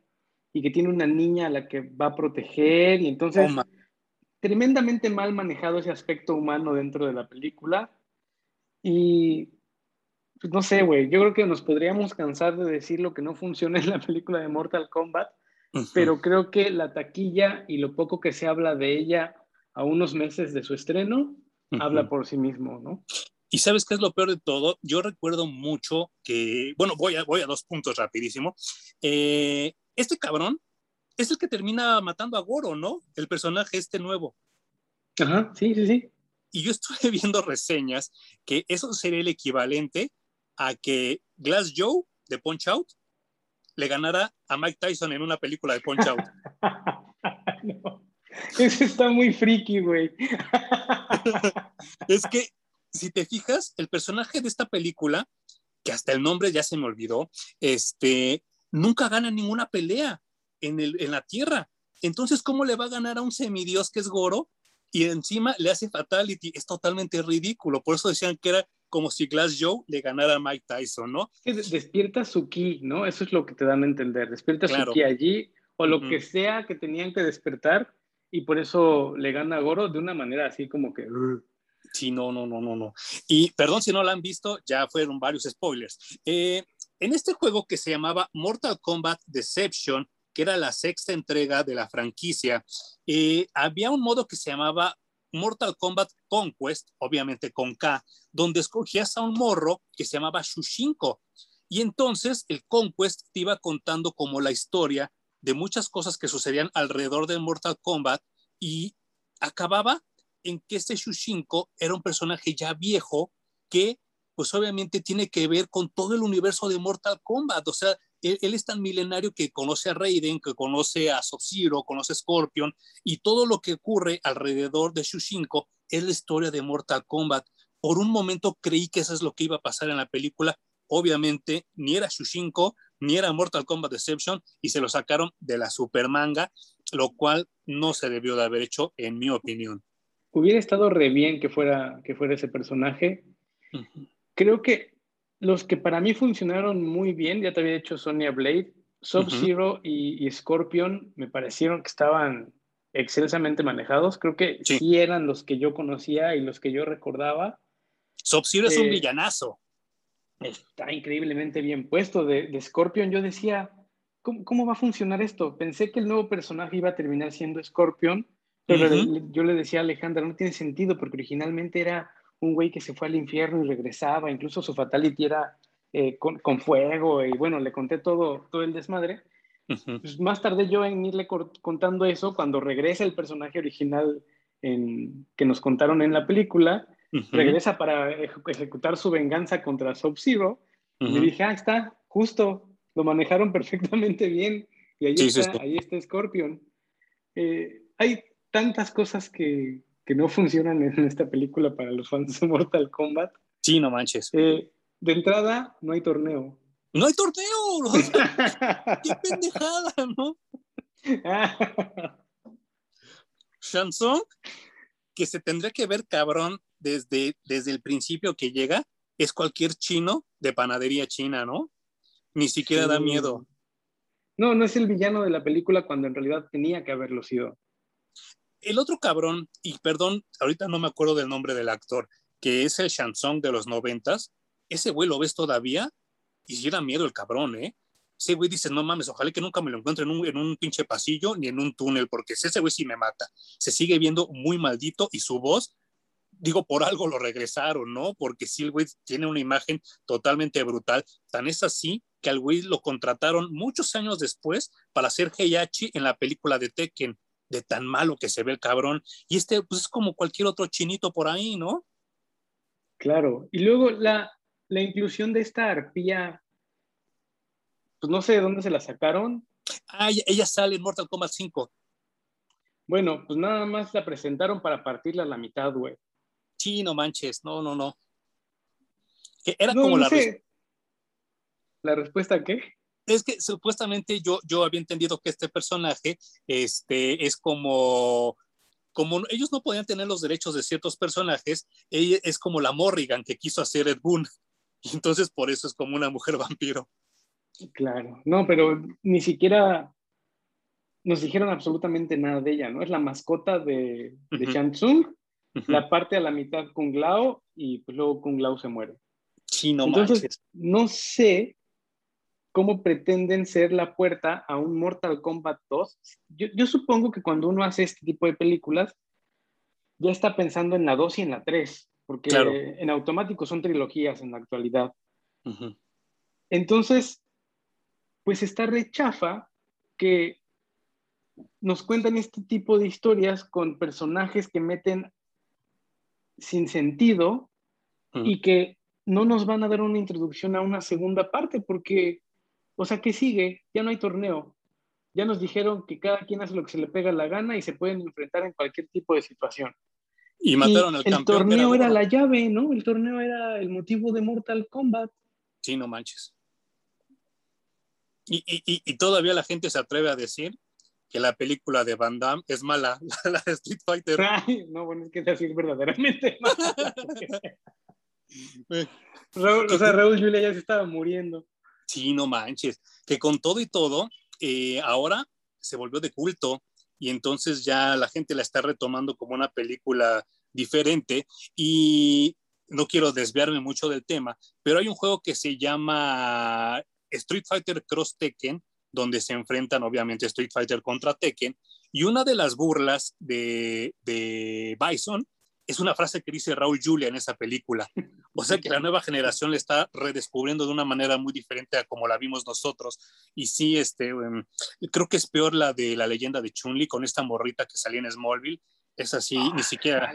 B: y que tiene una niña a la que va a proteger y entonces oh, tremendamente mal manejado ese aspecto humano dentro de la película. Y pues no sé, güey, yo creo que nos podríamos cansar de decir lo que no funciona en la película de Mortal Kombat, uh -huh. pero creo que la taquilla y lo poco que se habla de ella a unos meses de su estreno, uh -huh. habla por sí mismo, ¿no?
A: Y sabes qué es lo peor de todo? Yo recuerdo mucho que, bueno, voy a, voy a dos puntos rapidísimo. Eh, este cabrón es el que termina matando a Goro, ¿no? El personaje este nuevo.
B: Ajá, sí, sí, sí.
A: Y yo estuve *laughs* viendo reseñas que eso sería el equivalente a que Glass Joe de Punch Out le ganara a Mike Tyson en una película de Punch Out. *laughs*
B: no. Eso está muy friki, güey.
A: es que, si te fijas, el personaje de esta película, que hasta el nombre ya se me olvidó, este, nunca gana ninguna pelea en, el, en la Tierra. Entonces, ¿cómo le va a ganar a un semidios que es Goro? Y encima le hace fatality. Es totalmente ridículo. Por eso decían que era como si Glass Joe le ganara a Mike Tyson, ¿no?
B: Despierta su ki, ¿no? Eso es lo que te dan a entender. Despierta su ki allí o lo que sea que tenían que despertar y por eso le gana a Goro de una manera así como que...
A: Sí, no, no, no, no, no. Y perdón si no la han visto, ya fueron varios spoilers. Eh, en este juego que se llamaba Mortal Kombat Deception, que era la sexta entrega de la franquicia, eh, había un modo que se llamaba Mortal Kombat Conquest, obviamente con K, donde escogías a un morro que se llamaba Shushinko. Y entonces el Conquest te iba contando como la historia de muchas cosas que sucedían alrededor de Mortal Kombat y acababa en que este Shushinko era un personaje ya viejo que pues obviamente tiene que ver con todo el universo de Mortal Kombat. O sea, él, es tan milenario que conoce a Raiden, que conoce a Sub-Zero, conoce a Scorpion, y todo lo que ocurre alrededor de Shushinko es la historia de Mortal Kombat. Por un momento creí que eso es lo que iba a pasar en la película. Obviamente, ni era Shushinko, ni era Mortal Kombat Deception, y se lo sacaron de la super manga, lo cual no se debió de haber hecho, en mi opinión.
B: Hubiera estado re bien que fuera, que fuera ese personaje. Creo que los que para mí funcionaron muy bien, ya te había dicho Sonya Blade, Sub-Zero y, Scorpion me parecieron que estaban excelsamente manejados. Creo que sí. eran los que yo conocía y los que yo recordaba.
A: Sub-Zero es un eh, villanazo.
B: Está increíblemente bien puesto. De, Scorpion yo decía, ¿cómo, va a funcionar esto? Pensé que el nuevo personaje iba a terminar siendo Scorpion, pero yo le decía a Alejandra, no tiene sentido porque originalmente era un güey que se fue al infierno y regresaba, incluso su fatality era eh, con, fuego y bueno, le conté todo, todo el desmadre. pues más tarde yo en irle contando eso, cuando regresa el personaje original en, que nos contaron en la película, regresa para ejecutar su venganza contra Sub-Zero, y dije, ah, está, justo, lo manejaron *laughs* perfectamente bien, y ahí, está, ahí está Scorpion. Eh, hay tantas cosas que, que no funcionan en esta película para los fans de Mortal Kombat.
A: Sí, no manches.
B: Eh, de entrada, no hay torneo.
A: ¡No hay torneo! *laughs* ¡Qué pendejada, ¿no? *laughs* Shansung, que se tendría que ver cabrón desde, desde el principio que llega, es cualquier chino de panadería china, ¿no? Ni siquiera da miedo.
B: No, no es el villano de la película cuando en realidad tenía que haberlo sido
A: el otro cabrón, y perdón, ahorita no me acuerdo del nombre del actor, que es el Shansong de los noventas, ese güey lo ves todavía y si da miedo el cabrón, ¿eh? Ese güey dice, no mames, ojalá que nunca me lo encuentre en un, en un pinche pasillo ni en un túnel, porque ese güey sí me mata. Se sigue viendo muy maldito y su voz, digo, por algo lo regresaron, ¿no? Porque sí, el güey tiene una imagen totalmente brutal. Tan es así que al güey lo contrataron muchos años después para hacer Heihachi en la película de Tekken de tan malo que se ve el cabrón. Y este, pues es como cualquier otro chinito por ahí, ¿no?
B: Claro. Y luego la, la inclusión de esta arpía, pues no sé de dónde se la sacaron.
A: Ah, ella, sale en Mortal Kombat 5.
B: Bueno, pues nada más la presentaron para partirla a la mitad, güey.
A: Sí, no manches, no, no, no. era como la...
B: ¿La respuesta qué?
A: Es que supuestamente yo, yo había entendido que este personaje este, es como, como ellos no podían tener los derechos de ciertos personajes, ella es como la Morrigan que quiso hacer Ed Boon. *laughs* Entonces por eso es como una mujer vampiro.
B: Claro, no, pero ni siquiera nos dijeron absolutamente nada de ella, ¿no? Es la mascota de, de Shansung, la parte a la mitad Kung Lao y pues luego Kung Lao se muere.
A: Sí, no
B: Entonces, no sé cómo pretenden ser la puerta a un Mortal Kombat 2. Yo, supongo que cuando uno hace este tipo de películas, ya está pensando en la 2 y en la 3, porque en automático son trilogías en la actualidad. Entonces, pues está rechafa que nos cuentan este tipo de historias con personajes que meten sin sentido y que no nos van a dar una introducción a una segunda parte porque, o sea, ¿qué sigue? Ya no hay torneo. Ya nos dijeron que cada quien hace lo que se le pega la gana y se pueden enfrentar en cualquier tipo de situación.
A: Y mataron al
B: El torneo era, la llave, ¿no? El torneo era el motivo de Mortal Kombat.
A: Sí, no manches. Y, y, y, todavía la gente se atreve a decir que la película de Van Damme es mala, *laughs* la de Street Fighter. *laughs*
B: no, bueno, es que es así verdaderamente mala. *laughs* Raúl, o sea, Raúl Julia ya se estaba muriendo.
A: Sí, no manches. Que con todo y todo, eh, ahora se volvió de culto y entonces ya la gente la está retomando como una película diferente y no quiero desviarme mucho del tema, pero hay un juego que se llama Street Fighter Cross Tekken, donde se enfrentan obviamente Street Fighter contra Tekken, y una de las burlas de, de Bison es una frase que dice Raúl Julia en esa película. O sea que la nueva generación le está redescubriendo de una manera muy diferente a como la vimos nosotros. Y sí, este, em, creo que es peor la de la leyenda de Chun-Li con esta morrita que salía en Smallville. Es así, ni siquiera.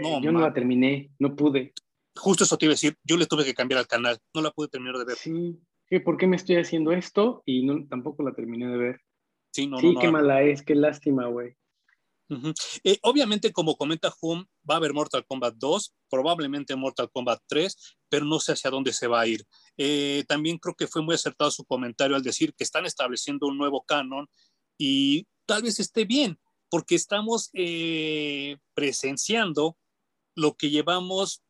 B: no, yo no la terminé, no pude.
A: Justo eso te iba a decir, yo le tuve que cambiar al canal, no la pude terminar de ver.
B: Sí, ¿por qué me estoy haciendo esto? Y no, tampoco la terminé de ver.
A: Sí, no,
B: sí
A: no,
B: qué mala es, qué lástima, güey.
A: Eh, obviamente, como comenta Hum, va a haber Mortal Kombat 2, probablemente Mortal Kombat 3, pero no sé hacia dónde se va a ir. Eh, también creo que fue muy acertado su comentario al decir que están estableciendo un nuevo canon y tal vez esté bien, porque estamos eh, presenciando lo que llevamos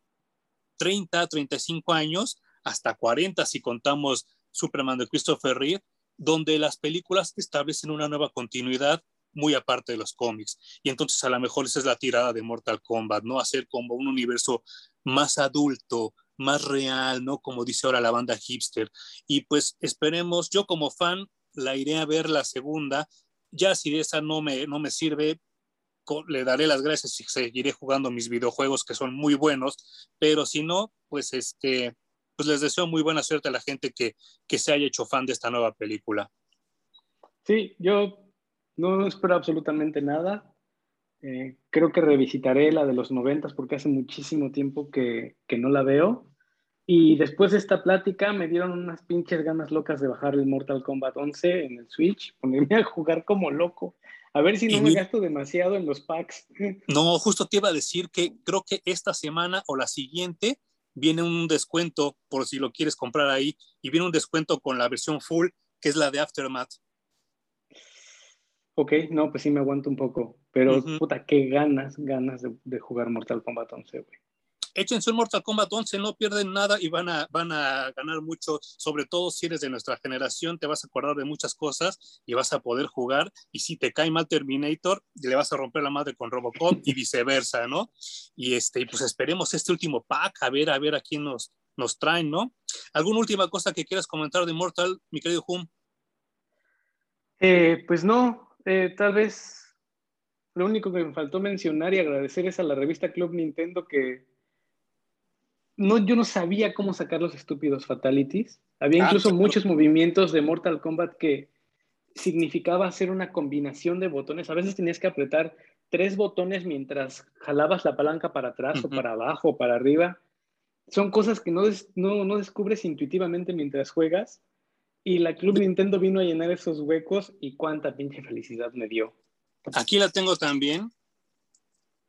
A: 30, 35 años, hasta 40 si contamos Superman de Christopher Reeve, donde las películas establecen una nueva continuidad muy aparte de los cómics. Y entonces a lo mejor esa es la tirada de Mortal Kombat, ¿no? Hacer como un universo más adulto, más real, ¿no? Como dice ahora la banda hipster. Y pues esperemos, yo como fan la iré a ver la segunda. Ya si esa no me, no me sirve, le daré las gracias y seguiré jugando mis videojuegos que son muy buenos, pero si no, pues este, pues les deseo muy buena suerte a la gente que, que se haya hecho fan de esta nueva película.
B: Sí, yo no espero absolutamente nada. Eh, creo que revisitaré la de los noventas porque hace muchísimo tiempo que, que, no la veo. Y después de esta plática me dieron unas pinches ganas locas de bajar el Mortal Kombat 11 en el Switch, ponerme a jugar como loco. A ver si no me gasto demasiado en los packs. *laughs*
A: No, justo te iba a decir que creo que esta semana o la siguiente viene un descuento por si lo quieres comprar ahí y viene un descuento con la versión full que es la de Aftermath.
B: Ok, no, pues sí me aguanto un poco. Pero, puta, qué ganas, ganas de, jugar Mortal Kombat 11, güey.
A: Échense un Mortal Kombat 11, no pierden nada y van a, van a ganar mucho. Sobre todo si eres de nuestra generación, te vas a acordar de muchas cosas y vas a poder jugar. Y si te cae mal Terminator, le vas a romper la madre con Robocop y viceversa, ¿no? Y este, pues esperemos este último pack, a ver, a ver a quién nos, nos traen, ¿no? ¿Alguna última cosa que quieras comentar de Mortal, mi querido Hum?
B: Eh, pues no, eh, tal vez lo único que me faltó mencionar y agradecer es a la revista Club Nintendo que no, yo no sabía cómo sacar los estúpidos fatalities. Había ah, incluso muchos movimientos de Mortal Kombat que significaba hacer una combinación de botones. A veces tenías que apretar tres botones mientras jalabas la palanca para atrás o para abajo o para arriba. Son cosas que no, no, no descubres intuitivamente mientras juegas y la Club Nintendo vino a llenar esos huecos y cuánta pinche felicidad me dio.
A: Aquí la tengo también.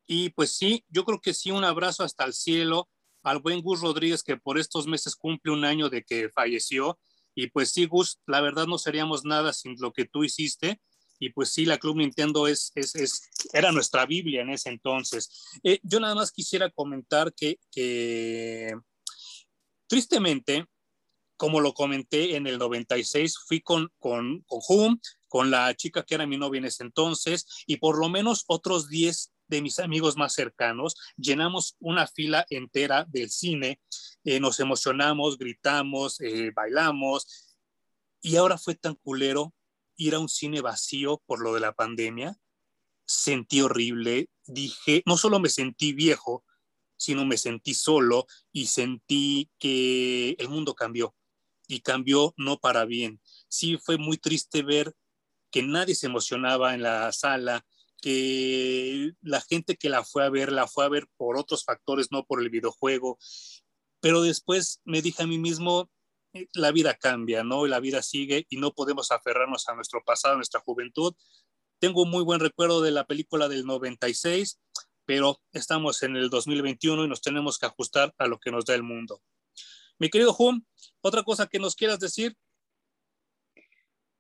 A: Y pues sí, yo creo que sí, un abrazo hasta el cielo al buen Gus Rodríguez que por estos meses cumple un año de que falleció. Y pues sí, Gus, la verdad no seríamos nada sin lo que tú hiciste. Y pues sí, la Club Nintendo es, es, era nuestra Biblia en ese entonces. Eh, yo nada más quisiera comentar que tristemente como lo comenté en el 96, fui con, con, con Hum, con la chica que era mi novia en ese entonces, y por lo menos otros 10 de mis amigos más cercanos, llenamos una fila entera del cine, eh, nos emocionamos, gritamos, eh, bailamos, y ahora fue tan culero ir a un cine vacío por lo de la pandemia. Sentí horrible, dije, no solo me sentí viejo, sino me sentí solo y sentí que el mundo cambió y cambió no para bien. Sí fue muy triste ver que nadie se emocionaba en la sala, que la gente que la fue a ver, la fue a ver por otros factores, no por el videojuego. Pero después me dije a mí mismo, eh, la vida cambia, ¿no? La vida sigue y no podemos aferrarnos a nuestro pasado, a nuestra juventud. Tengo un muy buen recuerdo de la película del 96, pero estamos en el 2021 y nos tenemos que ajustar a lo que nos da el mundo. Mi querido Jum, otra cosa que nos quieras decir.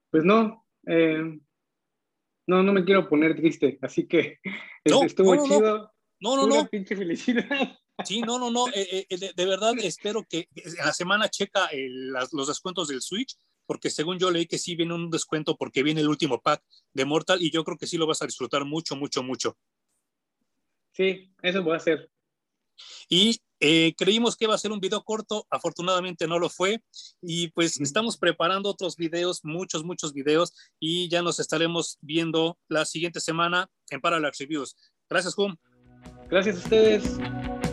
B: Pues no, eh, no, no me quiero poner triste, así que *laughs* estuvo chido.
A: No, no, no.
B: pinche felicidad. *laughs*
A: Sí, no, no, no. Eh, eh, de, verdad espero que en la semana checa los descuentos del Switch, porque según yo leí que sí viene un descuento porque viene el último pack de Mortal y yo creo que sí lo vas a disfrutar mucho, mucho, mucho.
B: Sí, eso voy a hacer.
A: Y eh, creímos que iba a ser un video corto, afortunadamente no lo fue. Y pues estamos preparando otros videos, muchos, muchos videos, y ya nos estaremos viendo la siguiente semana en Parallax Reviews. Gracias, Hum.
B: Gracias a ustedes.